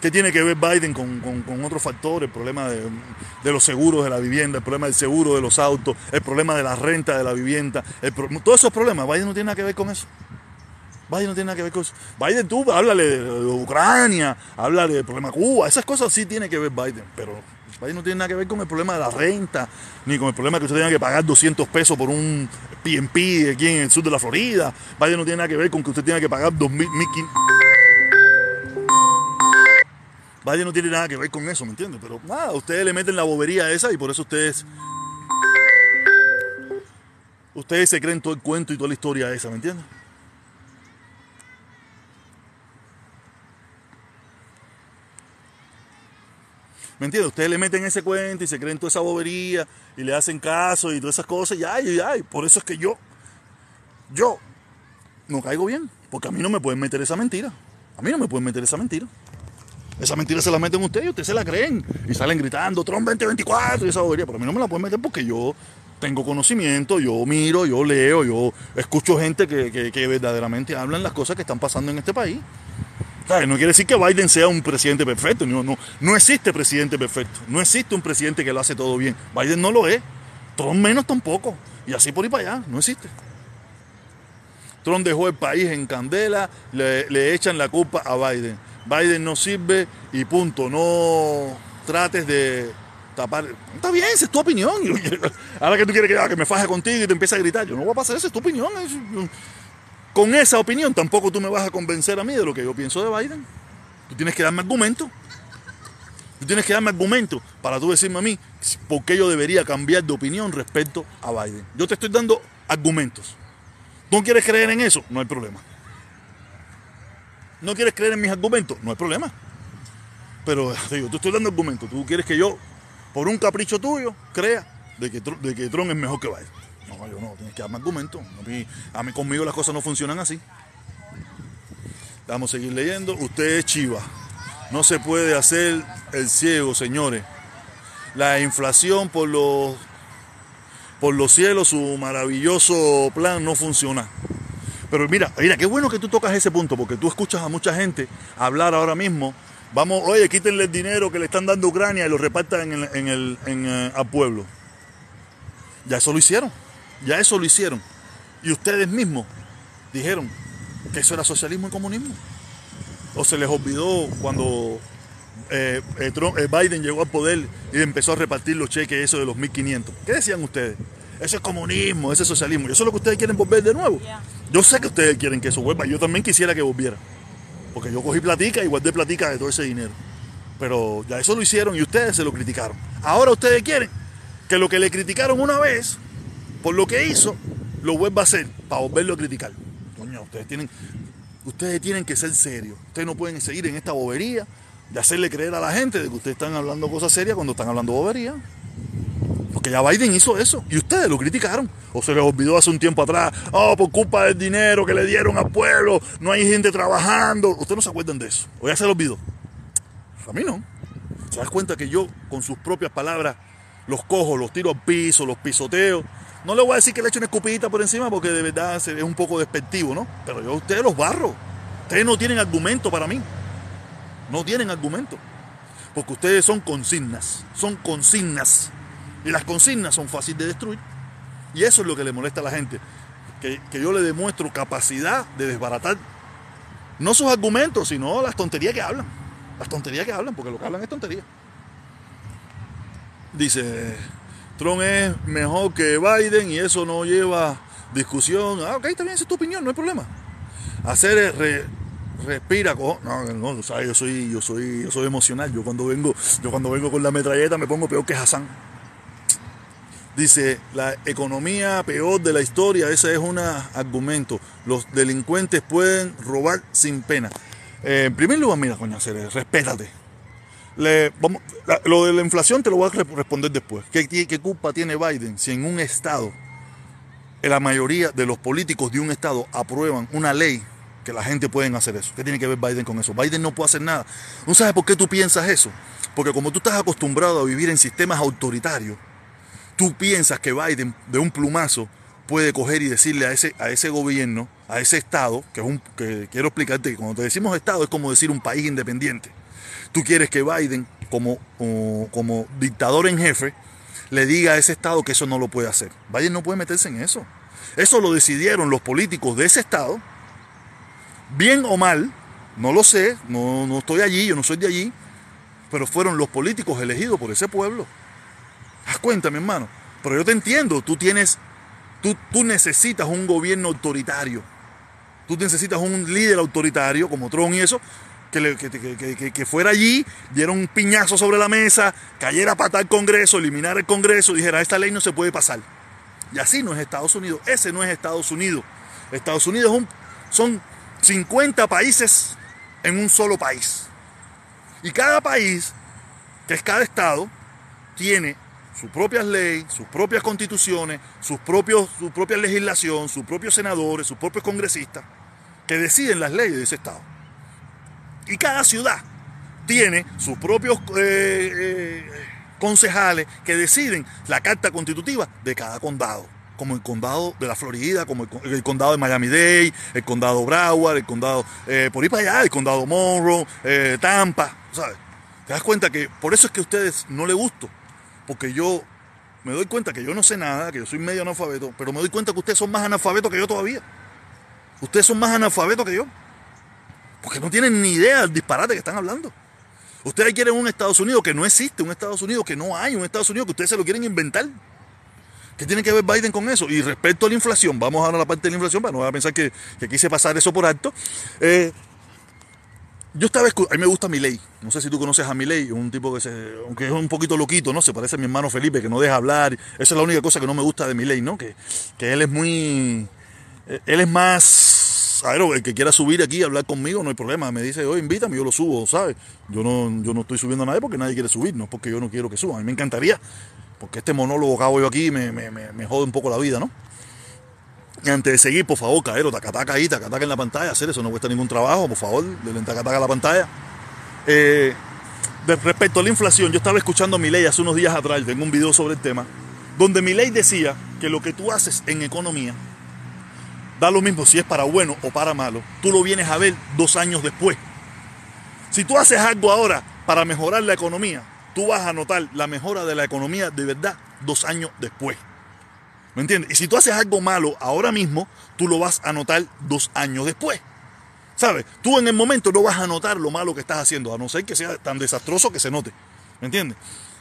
¿Qué tiene que ver Biden con, otros factores? El problema de, los seguros de la vivienda, el problema del seguro de los autos, el problema de la renta de la vivienda, todos esos problemas. Biden no tiene nada que ver con eso. Biden no tiene nada que ver con eso. Biden tú, háblale de, Ucrania, habla del problema Cuba, esas cosas sí tiene que ver Biden, pero Biden no tiene nada que ver con el problema de la renta, ni con el problema de que usted tenga que pagar 200 pesos por un PNP aquí en el sur de la Florida. Biden no tiene nada que ver con que usted tenga que pagar 2.000, Valle no tiene nada que ver con eso, ¿me entiendes? Pero nada, ustedes le meten la bobería esa y por eso ustedes. Ustedes se creen todo el cuento y toda la historia esa, ¿me entiendes? ¿Me entiendes? Ustedes le meten ese cuento y se creen toda esa bobería y le hacen caso y todas esas cosas y ay, y ay. Por eso es que yo, yo no caigo bien, porque a mí no me pueden meter esa mentira. A mí no me pueden meter esa mentira. Esa mentira se la meten ustedes y ustedes se la creen. Y salen gritando, Trump 2024 y esa bobería. Pero a mí no me la pueden meter porque yo tengo conocimiento, yo miro, yo leo, yo escucho gente que, verdaderamente hablan las cosas que están pasando en este país. No quiere decir que Biden sea un presidente perfecto. No, no, no existe presidente perfecto. No existe un presidente que lo hace todo bien. Biden no lo es. Trump menos tampoco. Y así por ahí para allá. No existe. Trump dejó el país en candela, le, echan la culpa a Biden. Biden no sirve y punto. No trates de tapar. Está bien, esa es tu opinión. Ahora que tú quieres que, ah, que me faje contigo y te empiece a gritar, yo no voy a pasar, esa es tu opinión. Con esa opinión tampoco tú me vas a convencer a mí de lo que yo pienso de Biden. Tú tienes que darme argumentos. Tú tienes que darme argumentos para tú decirme a mí por qué yo debería cambiar de opinión respecto a Biden. Yo te estoy dando argumentos. ¿Tú quieres creer en eso? No hay problema. ¿No quieres creer en mis argumentos? No hay problema. Pero te digo, tú estoy dando argumentos. Tú quieres que yo, por un capricho tuyo, crea de que, de que Tron es mejor que Biden. No, yo no, tienes que darme argumentos. A mí, a mí conmigo las cosas no funcionan así. Vamos a seguir leyendo. Usted es chiva. No se puede hacer el ciego, señores. La inflación por los, por los cielos, su maravilloso plan no funciona. Pero mira, mira, qué bueno que tú tocas ese punto, porque tú escuchas a mucha gente hablar ahora mismo. Vamos, oye, quítenle el dinero que le están dando a Ucrania y lo repartan en el, en el, en, eh, al pueblo. Ya eso lo hicieron. Ya eso lo hicieron. Y ustedes mismos dijeron que eso era socialismo y comunismo. O se les olvidó cuando eh, eh, Biden llegó al poder y empezó a repartir los cheques eso de los 1.500. ¿Qué decían ustedes? Eso es comunismo, ese es socialismo. eso es lo que ustedes quieren volver de nuevo. Yo sé que ustedes quieren que eso vuelva. Yo también quisiera que volviera. Porque yo cogí platica y guardé platica de todo ese dinero. Pero ya eso lo hicieron y ustedes se lo criticaron. Ahora ustedes quieren que lo que le criticaron una vez, por lo que hizo, lo vuelva a hacer para volverlo a criticar. Coño, ustedes tienen, ustedes tienen que ser serios. Ustedes no pueden seguir en esta bobería de hacerle creer a la gente de que ustedes están hablando cosas serias cuando están hablando bobería. Porque ya Biden hizo eso y ustedes lo criticaron. O se les olvidó hace un tiempo atrás, oh, por culpa del dinero que le dieron al pueblo, no hay gente trabajando. Ustedes no se acuerdan de eso. O ya se les olvidó. A mí no. Se das cuenta que yo, con sus propias palabras, los cojo, los tiro al piso, los pisoteo. No le voy a decir que le echo una escupidita por encima porque de verdad es un poco despectivo, ¿no? Pero yo a ustedes los barro. Ustedes no tienen argumento para mí. No tienen argumento. Porque ustedes son consignas. Son consignas. Y las consignas son fáciles de destruir. Y eso es lo que le molesta a la gente. Que, yo le demuestro capacidad de desbaratar no sus argumentos, sino las tonterías que hablan. Las tonterías que hablan, porque lo que hablan es tontería. Dice, Trump es mejor que Biden y eso no lleva discusión. Ah, ok, también esa es tu opinión, no hay problema. Hacer es re- respira, cojo. No, no, sea, yo soy, yo soy, yo soy emocional. Yo cuando vengo, yo cuando vengo con la metralleta me pongo peor que Hassan. Dice, la economía peor de la historia, ese es un argumento. Los delincuentes pueden robar sin pena. Eh, en primer lugar, mira, coño, Ceres, respétate. Lo de la inflación te lo voy a re- responder después. ¿Qué, culpa tiene Biden si en un estado eh, la mayoría de los políticos de un estado aprueban una ley que la gente pueden hacer eso? ¿Qué tiene que ver Biden con eso? Biden no puede hacer nada. ¿No sabes por qué tú piensas eso? Porque como tú estás acostumbrado a vivir en sistemas autoritarios, tú piensas que Biden de un plumazo puede coger y decirle a ese, a ese gobierno, a ese estado, que es un, que quiero explicarte que cuando te decimos estado es como decir un país independiente. Tú quieres que Biden, como, como, dictador en jefe, le diga a ese estado que eso no lo puede hacer. Biden no puede meterse en eso. Eso lo decidieron los políticos de ese estado, bien o mal, no lo sé, no, no estoy allí, yo no soy de allí, pero fueron los políticos elegidos por ese pueblo. Haz cuenta, mi hermano. Pero yo te entiendo, tú tienes, tú, tú necesitas un gobierno autoritario. Tú necesitas un líder autoritario como Trump y eso, que, fuera allí, diera un piñazo sobre la mesa, cayera para el Congreso, eliminara el Congreso, dijera, esta ley no se puede pasar. Y así no es Estados Unidos. Ese no es Estados Unidos. Estados Unidos son 50 países en un solo país. Y cada país, que es cada estado, tiene sus propias leyes, sus propias constituciones, sus propios, su propia legislación, sus propios senadores, sus propios congresistas, que deciden las leyes de ese estado. Y cada ciudad tiene sus propios eh, eh, concejales que deciden la carta constitutiva de cada condado. Como el condado de la Florida, como el, con- el condado de Miami-Dade, el condado Broward, el condado, eh, por ahí para allá, el condado Monroe, eh, Tampa, ¿sabes? Te das cuenta que por eso es que a ustedes no les gusto, porque yo me doy cuenta que yo no sé nada, que yo soy medio analfabeto, pero me doy cuenta que ustedes son más analfabetos que yo todavía. Ustedes son más analfabetos que yo. Porque no tienen ni idea del disparate que están hablando. Ustedes quieren un Estados Unidos que no existe, un Estados Unidos que no hay, un Estados Unidos que ustedes se lo quieren inventar. ¿Qué tiene que ver Biden con eso? Y respecto a la inflación, vamos ahora a la parte de la inflación, para no voy a pensar que, quise pasar eso por alto. Eh, yo estaba a mí me gusta Milei. No sé si tú conoces a Milei, un tipo que se, aunque es un poquito loquito, ¿no? Se parece a mi hermano Felipe, que no deja hablar. Esa es la única cosa que no me gusta de Milei, ¿no? Que, que él es muy. eh, Él es más. Ver, el que quiera subir aquí a hablar conmigo, no hay problema. Me dice, oye, invítame, yo lo subo, ¿sabes? Yo no, yo no estoy subiendo a nadie porque nadie quiere subir, no es porque yo no quiero que suba. A mí me encantaría, porque este monólogo que hago yo aquí me, jode un poco la vida, ¿no? Y antes de seguir, por favor, caero, tacataca ahí, tacataca en la pantalla, hacer eso no cuesta ningún trabajo, por favor, denle tacataca a la pantalla. Eh, respecto a la inflación, yo estaba escuchando a Milei hace unos días atrás, tengo un video sobre el tema, donde Milei decía que lo que tú haces en economía, da lo mismo si es para bueno o para malo, tú lo vienes a ver dos años después. Si tú haces algo ahora para mejorar la economía, tú vas a notar la mejora de la economía de verdad dos años después. ¿Me entiendes? Y si tú haces algo malo ahora mismo, tú lo vas a notar dos años después. ¿Sabes? Tú en el momento no vas a notar lo malo que estás haciendo, a no ser que sea tan desastroso que se note. ¿Me entiendes?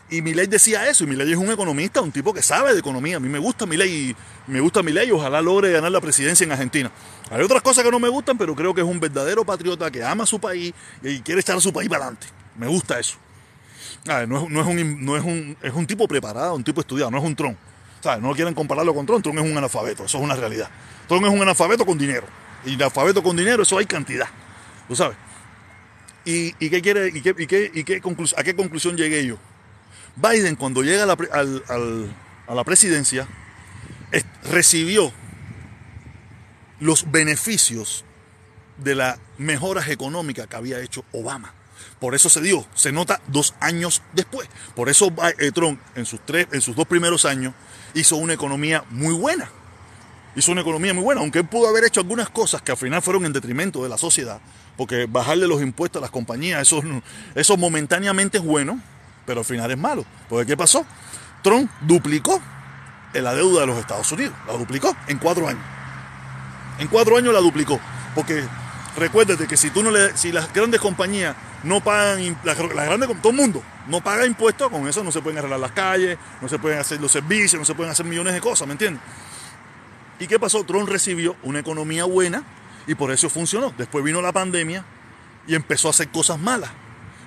Y Milei decía eso, y Milei es un economista, un tipo que sabe de economía. A mí me gusta Milei, me gusta Milei, ojalá logre ganar la presidencia en Argentina. Hay otras cosas que no me gustan, pero creo que es un verdadero patriota que ama su país y quiere echar a su país para adelante. Me gusta eso. Ah, No es, no es un, no es, un, es un tipo preparado, un tipo estudiado, no es un Tron. ¿Sabes? No quieren compararlo con Tron, Tron es un analfabeto, eso es una realidad. Tron es un analfabeto con dinero. Y el alfabeto con dinero, eso hay cantidad. ¿Tú sabes? ¿Y, qué quiere, a qué conclusión llegué yo? Biden, cuando llega a la, presidencia, es- recibió los beneficios de las mejoras económicas que había hecho Obama. Por eso se dio, se nota dos años después. Por eso eh, Trump en sus, tres, en sus dos primeros años hizo una economía muy buena. Hizo una economía muy buena, aunque él pudo haber hecho algunas cosas que al final fueron en detrimento de la sociedad, porque bajarle los impuestos a las compañías, eso, eso momentáneamente es bueno, pero al final es malo. Porque ¿qué pasó? Trump duplicó la deuda de los Estados Unidos, la duplicó en cuatro años. En cuatro años la duplicó, porque recuérdate que si tú no le, si las grandes compañías no pagan, las, las grandes, todo el mundo no paga impuestos, con eso no se pueden arreglar las calles, no se pueden hacer los servicios, no se pueden hacer millones de cosas, ¿me entiendes? ¿Y qué pasó? Trump recibió una economía buena y por eso funcionó. Después vino la pandemia y empezó a hacer cosas malas.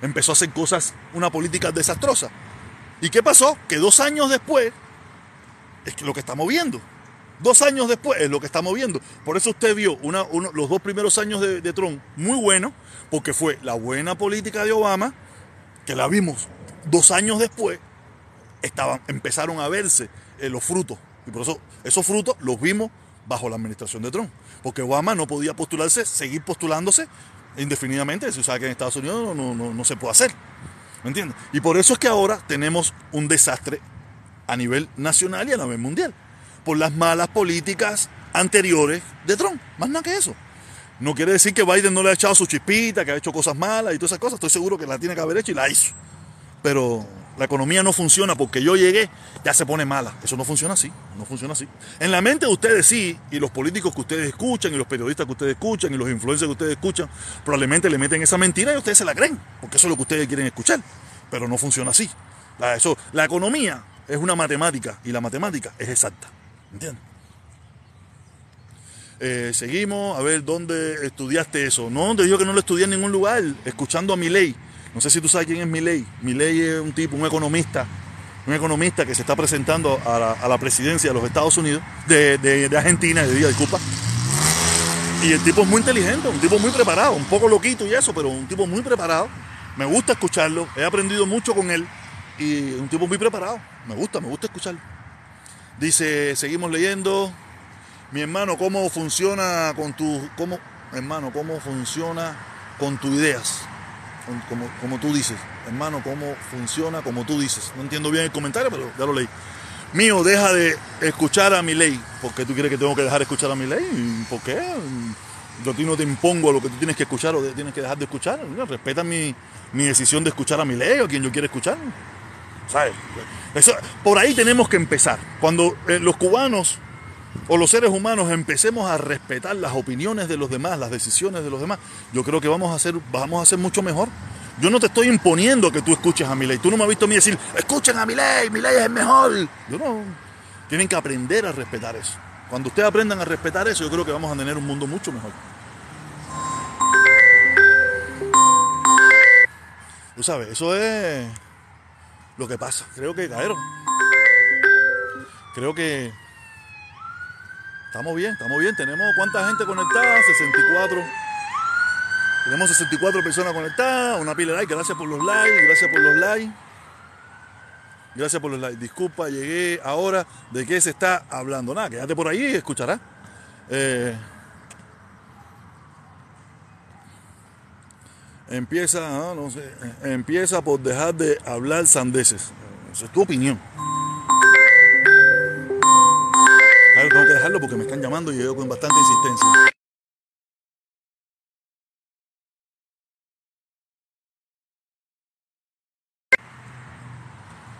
Empezó a hacer cosas, una política desastrosa. ¿Y qué pasó? Que dos años después, es lo que estamos viendo. Dos años después es lo que estamos viendo. Por eso usted vio una- uno- los dos primeros años de, de Trump muy buenos, porque fue la buena política de Obama, que la vimos dos años después, estaban, empezaron a verse eh, los frutos. Y por eso esos frutos los vimos bajo la administración de Trump. Porque Obama no podía postularse, seguir postulándose indefinidamente. Se sabe que en Estados Unidos no, no- no- no se puede hacer. ¿Me entiendes? Y por eso es que ahora tenemos un desastre a nivel nacional y a nivel mundial. Por las malas políticas anteriores de Trump. Más nada que eso. No quiere decir que Biden no le ha echado su chispita, que ha hecho cosas malas y todas esas cosas. Estoy seguro que la tiene que haber hecho y la hizo. Pero la economía no funciona porque yo llegué, ya se pone mala. Eso no funciona así. No funciona así. En la mente de ustedes sí, y los políticos que ustedes escuchan, y los periodistas que ustedes escuchan, y los influencers que ustedes escuchan, probablemente le meten esa mentira y ustedes se la creen. Porque eso es lo que ustedes quieren escuchar. Pero no funciona así. La, eso, la economía es una matemática y la matemática es exacta. ¿Entiendes? Eh, seguimos, a ver, ¿dónde estudiaste eso? No, te digo que no lo estudié en ningún lugar, escuchando a Milei. No sé si tú sabes quién es Milei. Milei es un tipo, un economista, un economista que se está presentando a la, presidencia de los Estados Unidos, de, de- de Argentina, de disculpa. Y el tipo es muy inteligente, un tipo muy preparado, un poco loquito y eso, pero un tipo muy preparado. Me gusta escucharlo, he aprendido mucho con él y un tipo muy preparado. Me gusta, me gusta escucharlo. Dice, seguimos leyendo. Mi hermano, ¿cómo funciona con tu, cómo, hermano, cómo funciona con tus ideas? Como, como tú dices, hermano, ¿cómo funciona como tú dices? No entiendo bien el comentario, pero ya lo leí. Mío, deja de escuchar a mi ley. ¿Por qué tú crees que tengo que dejar de escuchar a mi ley? ¿Por qué? Yo a ti no te impongo lo que tú tienes que escuchar o tienes que dejar de escuchar. Mira, Respeta mi, mi decisión de escuchar a mi ley o a quien yo quiera escuchar. ¿Sabes? Eso- por ahí tenemos que empezar. Cuando eh, los cubanos o los seres humanos empecemos a respetar las opiniones de los demás, las decisiones de los demás, yo creo que vamos a hacer, vamos a hacer mucho mejor. Yo no te estoy imponiendo que tú escuches a mi ley. Tú no me has visto a mí decir, escuchen a mi ley, mi ley es el mejor. Yo no. Tienen que aprender a respetar eso. Cuando ustedes aprendan a respetar eso, yo creo que vamos a tener un mundo mucho mejor. Tú sabes, eso es lo que pasa. Creo que cayeron. Creo que estamos bien, estamos bien. Tenemos cuánta gente conectada, 64. Tenemos 64 personas conectadas, una pila de likes. Gracias por los likes, gracias por los likes. Gracias por los likes. Disculpa, llegué ahora. ¿De qué se está hablando? Nada, quédate por ahí y escucharás. Eh, empieza, ah, no sé, eh, empieza por dejar de hablar sandeces. Esa es tu opinión. Tengo que dejarlo porque me están llamando y yo con bastante insistencia.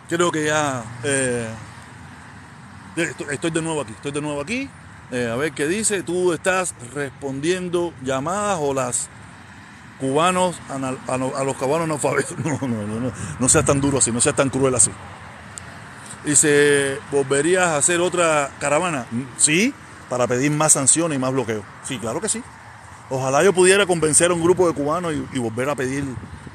Creo que ya eh, estoy, estoy de nuevo aquí, estoy de nuevo aquí. Eh, a ver qué dice. Tú estás respondiendo llamadas o las cubanos a los cubanos analfabetos. No, no, no, no, no seas tan duro así, no seas tan cruel así. Dice, ¿volverías a hacer otra caravana? Mm, Sí, para pedir más sanciones y más bloqueo. Sí, claro que sí. Ojalá yo pudiera convencer a un grupo de cubanos y, volver a pedir,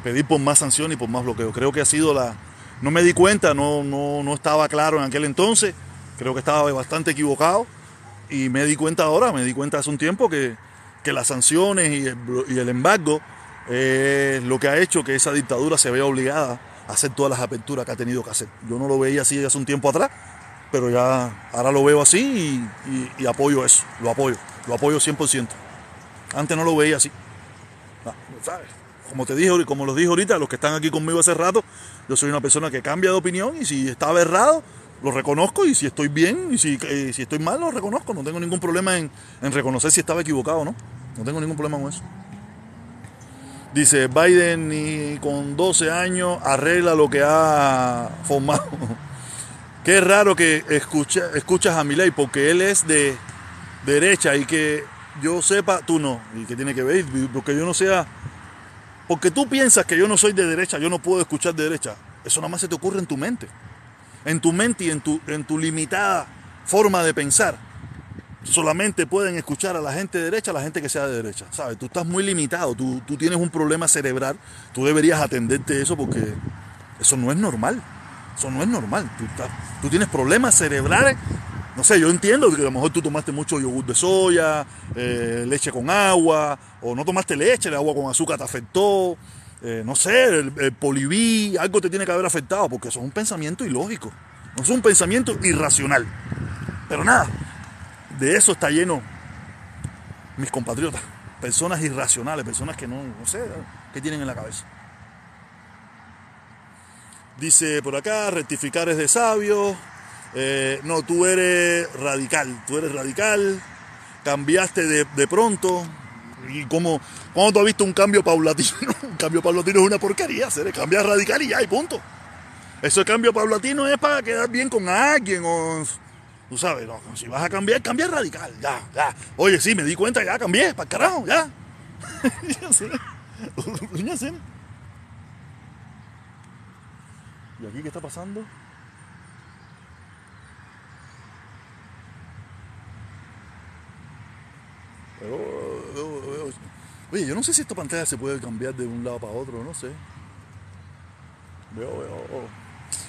pedir por más sanciones y por más bloqueo. Creo que ha sido la... No me di cuenta, no, no, no estaba claro en aquel entonces. Creo que estaba bastante equivocado. Y me di cuenta ahora, me di cuenta hace un tiempo que, que las sanciones y el, embargo es lo que ha hecho que esa dictadura se vea obligada hacer todas las aperturas que ha tenido que hacer. Yo no lo veía así hace un tiempo atrás, pero ya ahora lo veo así y, apoyo eso, lo apoyo, lo apoyo 100%. Antes no lo veía así. Ah. Como te dije, como los dije ahorita, los que están aquí conmigo hace rato, yo soy una persona que cambia de opinión y si estaba errado, lo reconozco y si estoy bien y si, eh, si estoy mal, lo reconozco. No tengo ningún problema en, en reconocer si estaba equivocado o no. No tengo ningún problema con eso. Dice, Biden ni con 12 años arregla lo que ha formado. Qué raro que escucha, escuchas a Milei porque él es de derecha y que yo sepa, tú no. ¿Y qué tiene que ver? Porque yo no sea... Porque tú piensas que yo no soy de derecha, yo no puedo escuchar de derecha. Eso nada más se te ocurre en tu mente. En tu mente y en tu, en tu limitada forma de pensar. Solamente pueden escuchar a la gente de derecha, a la gente que sea de derecha. ¿Sabes? Tú estás muy limitado, tú, tú tienes un problema cerebral, tú deberías atenderte eso porque eso no es normal. Eso no es normal. Tú, tú tienes problemas cerebrales. No sé, yo entiendo que a lo mejor tú tomaste mucho yogur de soya, eh, leche con agua, o no tomaste leche, el agua con azúcar te afectó. eh, no sé, el, el poliví, algo te tiene que haber afectado, porque eso es un pensamiento ilógico. No es un pensamiento irracional. Pero nada, de eso está lleno mis compatriotas. Personas irracionales, personas que no, sé, qué tienen en la cabeza. Dice por acá, rectificar es de sabio. Eh, no, tú eres radical, tú eres radical. Cambiaste de, de pronto. ¿Y cómo tú has visto un cambio paulatino? Un cambio paulatino es una porquería, se le cambia radical y ya, y punto. Eso de cambio paulatino es para quedar bien con alguien o... Tú sabes, no, si vas a cambiar, cambia radical, ya, ya. Oye, sí, me di cuenta, ya cambié, para carajo, ya. Ya sé. Ya sé. ¿Y aquí qué está pasando? Veo- Oye, yo no sé si esta pantalla se puede cambiar de un lado para otro, no sé. Veo, veo.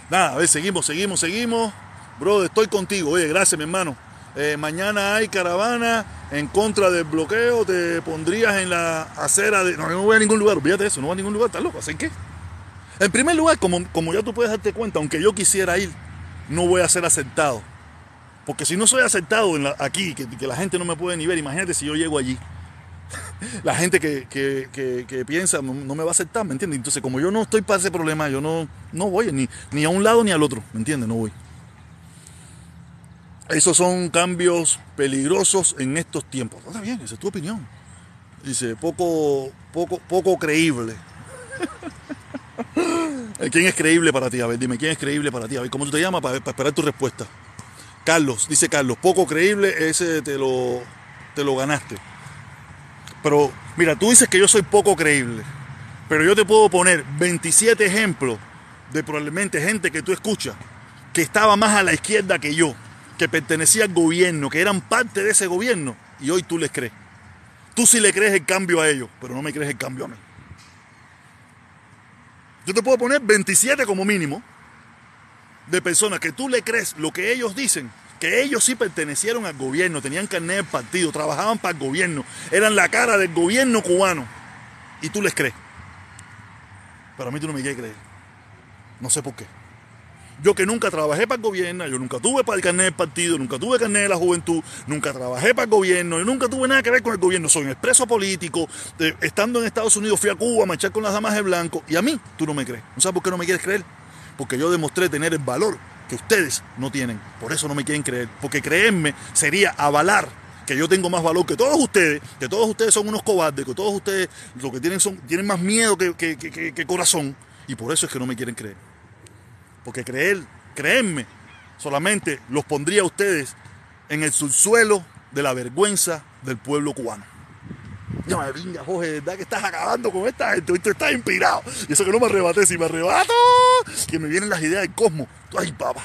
Nada, a ver, seguimos, seguimos, seguimos. Bro, estoy contigo. Oye, gracias, mi hermano. Eh, mañana hay caravana en contra del bloqueo. Te pondrías en la acera de. No, no voy a ningún lugar. Olvídate eso, no voy a ningún lugar. ¿Estás loco? ¿Así qué? En primer lugar, como, como ya tú puedes darte cuenta, aunque yo quisiera ir, no voy a ser aceptado. Porque si no soy aceptado aquí, que, que la gente no me puede ni ver, imagínate si yo llego allí. La gente que, que- que- que piensa no, no me va a aceptar, ¿me entiendes? Entonces, como yo no estoy para ese problema, yo no, no voy ni, ni a un lado ni al otro, ¿me entiendes? No voy. Esos son cambios peligrosos en estos tiempos. Está bien, esa es tu opinión. Dice, poco, poco, poco creíble. ¿Quién es creíble para ti? A ver, dime, ¿quién es creíble para ti? A ver, ¿cómo tú te llamas para, para esperar tu respuesta? Carlos, dice Carlos, poco creíble, ese te lo, te lo ganaste. Pero, mira, tú dices que yo soy poco creíble, pero yo te puedo poner 27 ejemplos de probablemente gente que tú escuchas que estaba más a la izquierda que yo, que pertenecía al gobierno, que eran parte de ese gobierno, y hoy tú les crees. Tú sí le crees el cambio a ellos, pero no me crees el cambio a mí. Yo te puedo poner 27 como mínimo de personas que tú le crees lo que ellos dicen, que ellos sí pertenecieron al gobierno, tenían carnet del partido, trabajaban para el gobierno, eran la cara del gobierno cubano, y tú les crees. Pero a mí tú no me quieres creer. No sé por qué. Yo que nunca trabajé para el gobierno, yo nunca tuve para el carnet del partido, nunca tuve carnet de la juventud, nunca trabajé para el gobierno, yo nunca tuve nada que ver con el gobierno, soy un expreso político, de- estando en Estados Unidos fui a Cuba a marchar con las damas de blanco, y a mí tú no me crees. ¿No sabes por qué no me quieres creer? Porque yo demostré tener el valor que ustedes no tienen, por eso no me quieren creer, porque creerme sería avalar que yo tengo más valor que todos ustedes, que todos ustedes son unos cobardes, que todos ustedes lo que tienen son, tienen más miedo que corazón, y por eso es que no me quieren creer. Porque creer, creerme, solamente los pondría a ustedes en el subsuelo de la vergüenza del pueblo cubano. No venga, Jorge, de verdad que estás acabando con esta gente, hoy tú estás inspirado. Y eso que no me arrebaté, si me arrebato, que me vienen las ideas del cosmos. Ay, papá.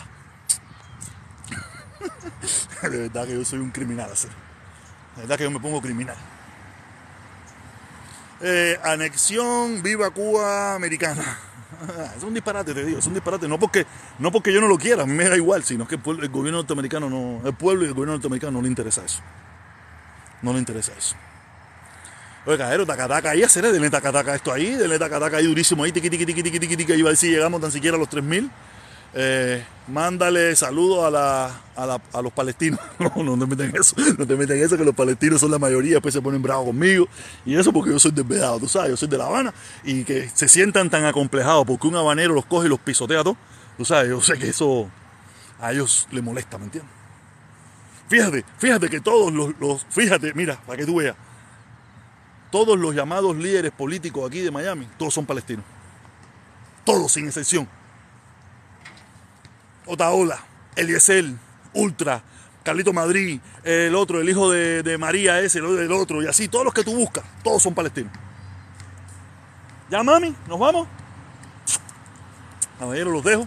De verdad que yo soy un criminal, hacer. De verdad que yo me pongo criminal. Eh, anexión, viva Cuba americana. Es un disparate, te digo, es un disparate. No porque, no porque yo no lo quiera, a mí me da igual, sino que el, pueblo- gobierno norteamericano no, el pueblo y el gobierno norteamericano no le interesa eso. No le interesa eso. Oye, cajero, tacataca ahí, hacer denle tacataca esto ahí, denle tacataca ahí durísimo ahí, tiqui, tiqui, tiqui, tiqui, tiqui, tiqui, iba a decir, llegamos tan siquiera a los 3000. Eh, mándale saludos a, los palestinos. No, no te meten en eso. No te meten en eso, que los palestinos son la mayoría, después se ponen bravos conmigo. Y eso porque yo soy desvedado, tú sabes, yo soy de La Habana. Y que se sientan tan acomplejados porque un habanero los coge y los pisotea a todos. Tú sabes, yo sé que eso a ellos les molesta, ¿me entiendes? Fíjate, fíjate que todos los fíjate, mira, para que tú veas, todos los llamados líderes políticos aquí de Miami, todos son palestinos. Todos, sin excepción. Otaola, Eliezer, Ultra, Carlito Madrid, el otro, el hijo de, María ese, el, el otro, y así, todos los que tú buscas, todos son palestinos. Ya, mami, nos vamos. Caballero, los dejo.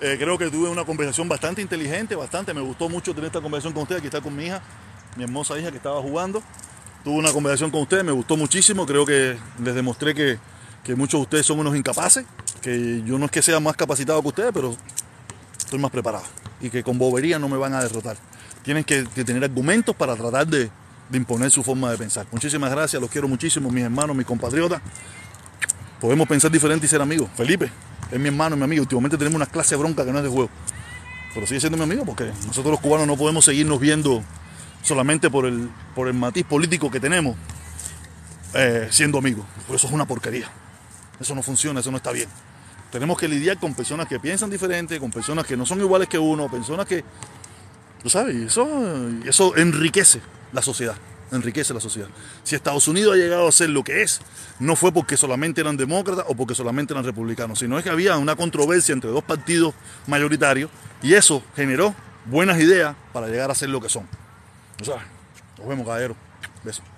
Eh, creo que tuve una conversación bastante inteligente, bastante. Me gustó mucho tener esta conversación con usted. Aquí está con mi hija, mi hermosa hija que estaba jugando. Tuve una conversación con ustedes, me gustó muchísimo. Creo que les demostré que, que muchos de ustedes son unos incapaces. Que yo no es que sea más capacitado que ustedes, pero estoy más preparado. Y que con bobería no me van a derrotar. Tienen que, tener argumentos para tratar de, imponer su forma de pensar. Muchísimas gracias, los quiero muchísimo, mis hermanos, mis compatriotas. Podemos pensar diferente y ser amigos. Felipe es mi hermano, mi amigo. Últimamente tenemos una clase bronca que no es de juego. Pero sigue siendo mi amigo porque nosotros los cubanos no podemos seguirnos viendo solamente por el, matiz político que tenemos eh, siendo amigos. Por eso es una porquería. Eso no funciona, eso no está bien. Tenemos que lidiar con personas que piensan diferente, con personas que no son iguales que uno, personas que, tú sabes, eso, eso enriquece la sociedad, enriquece la sociedad. Si Estados Unidos ha llegado a ser lo que es, no fue porque solamente eran demócratas o porque solamente eran republicanos, sino es que había una controversia entre dos partidos mayoritarios y eso generó buenas ideas para llegar a ser lo que son. O sea, nos vemos, caballero. Besos.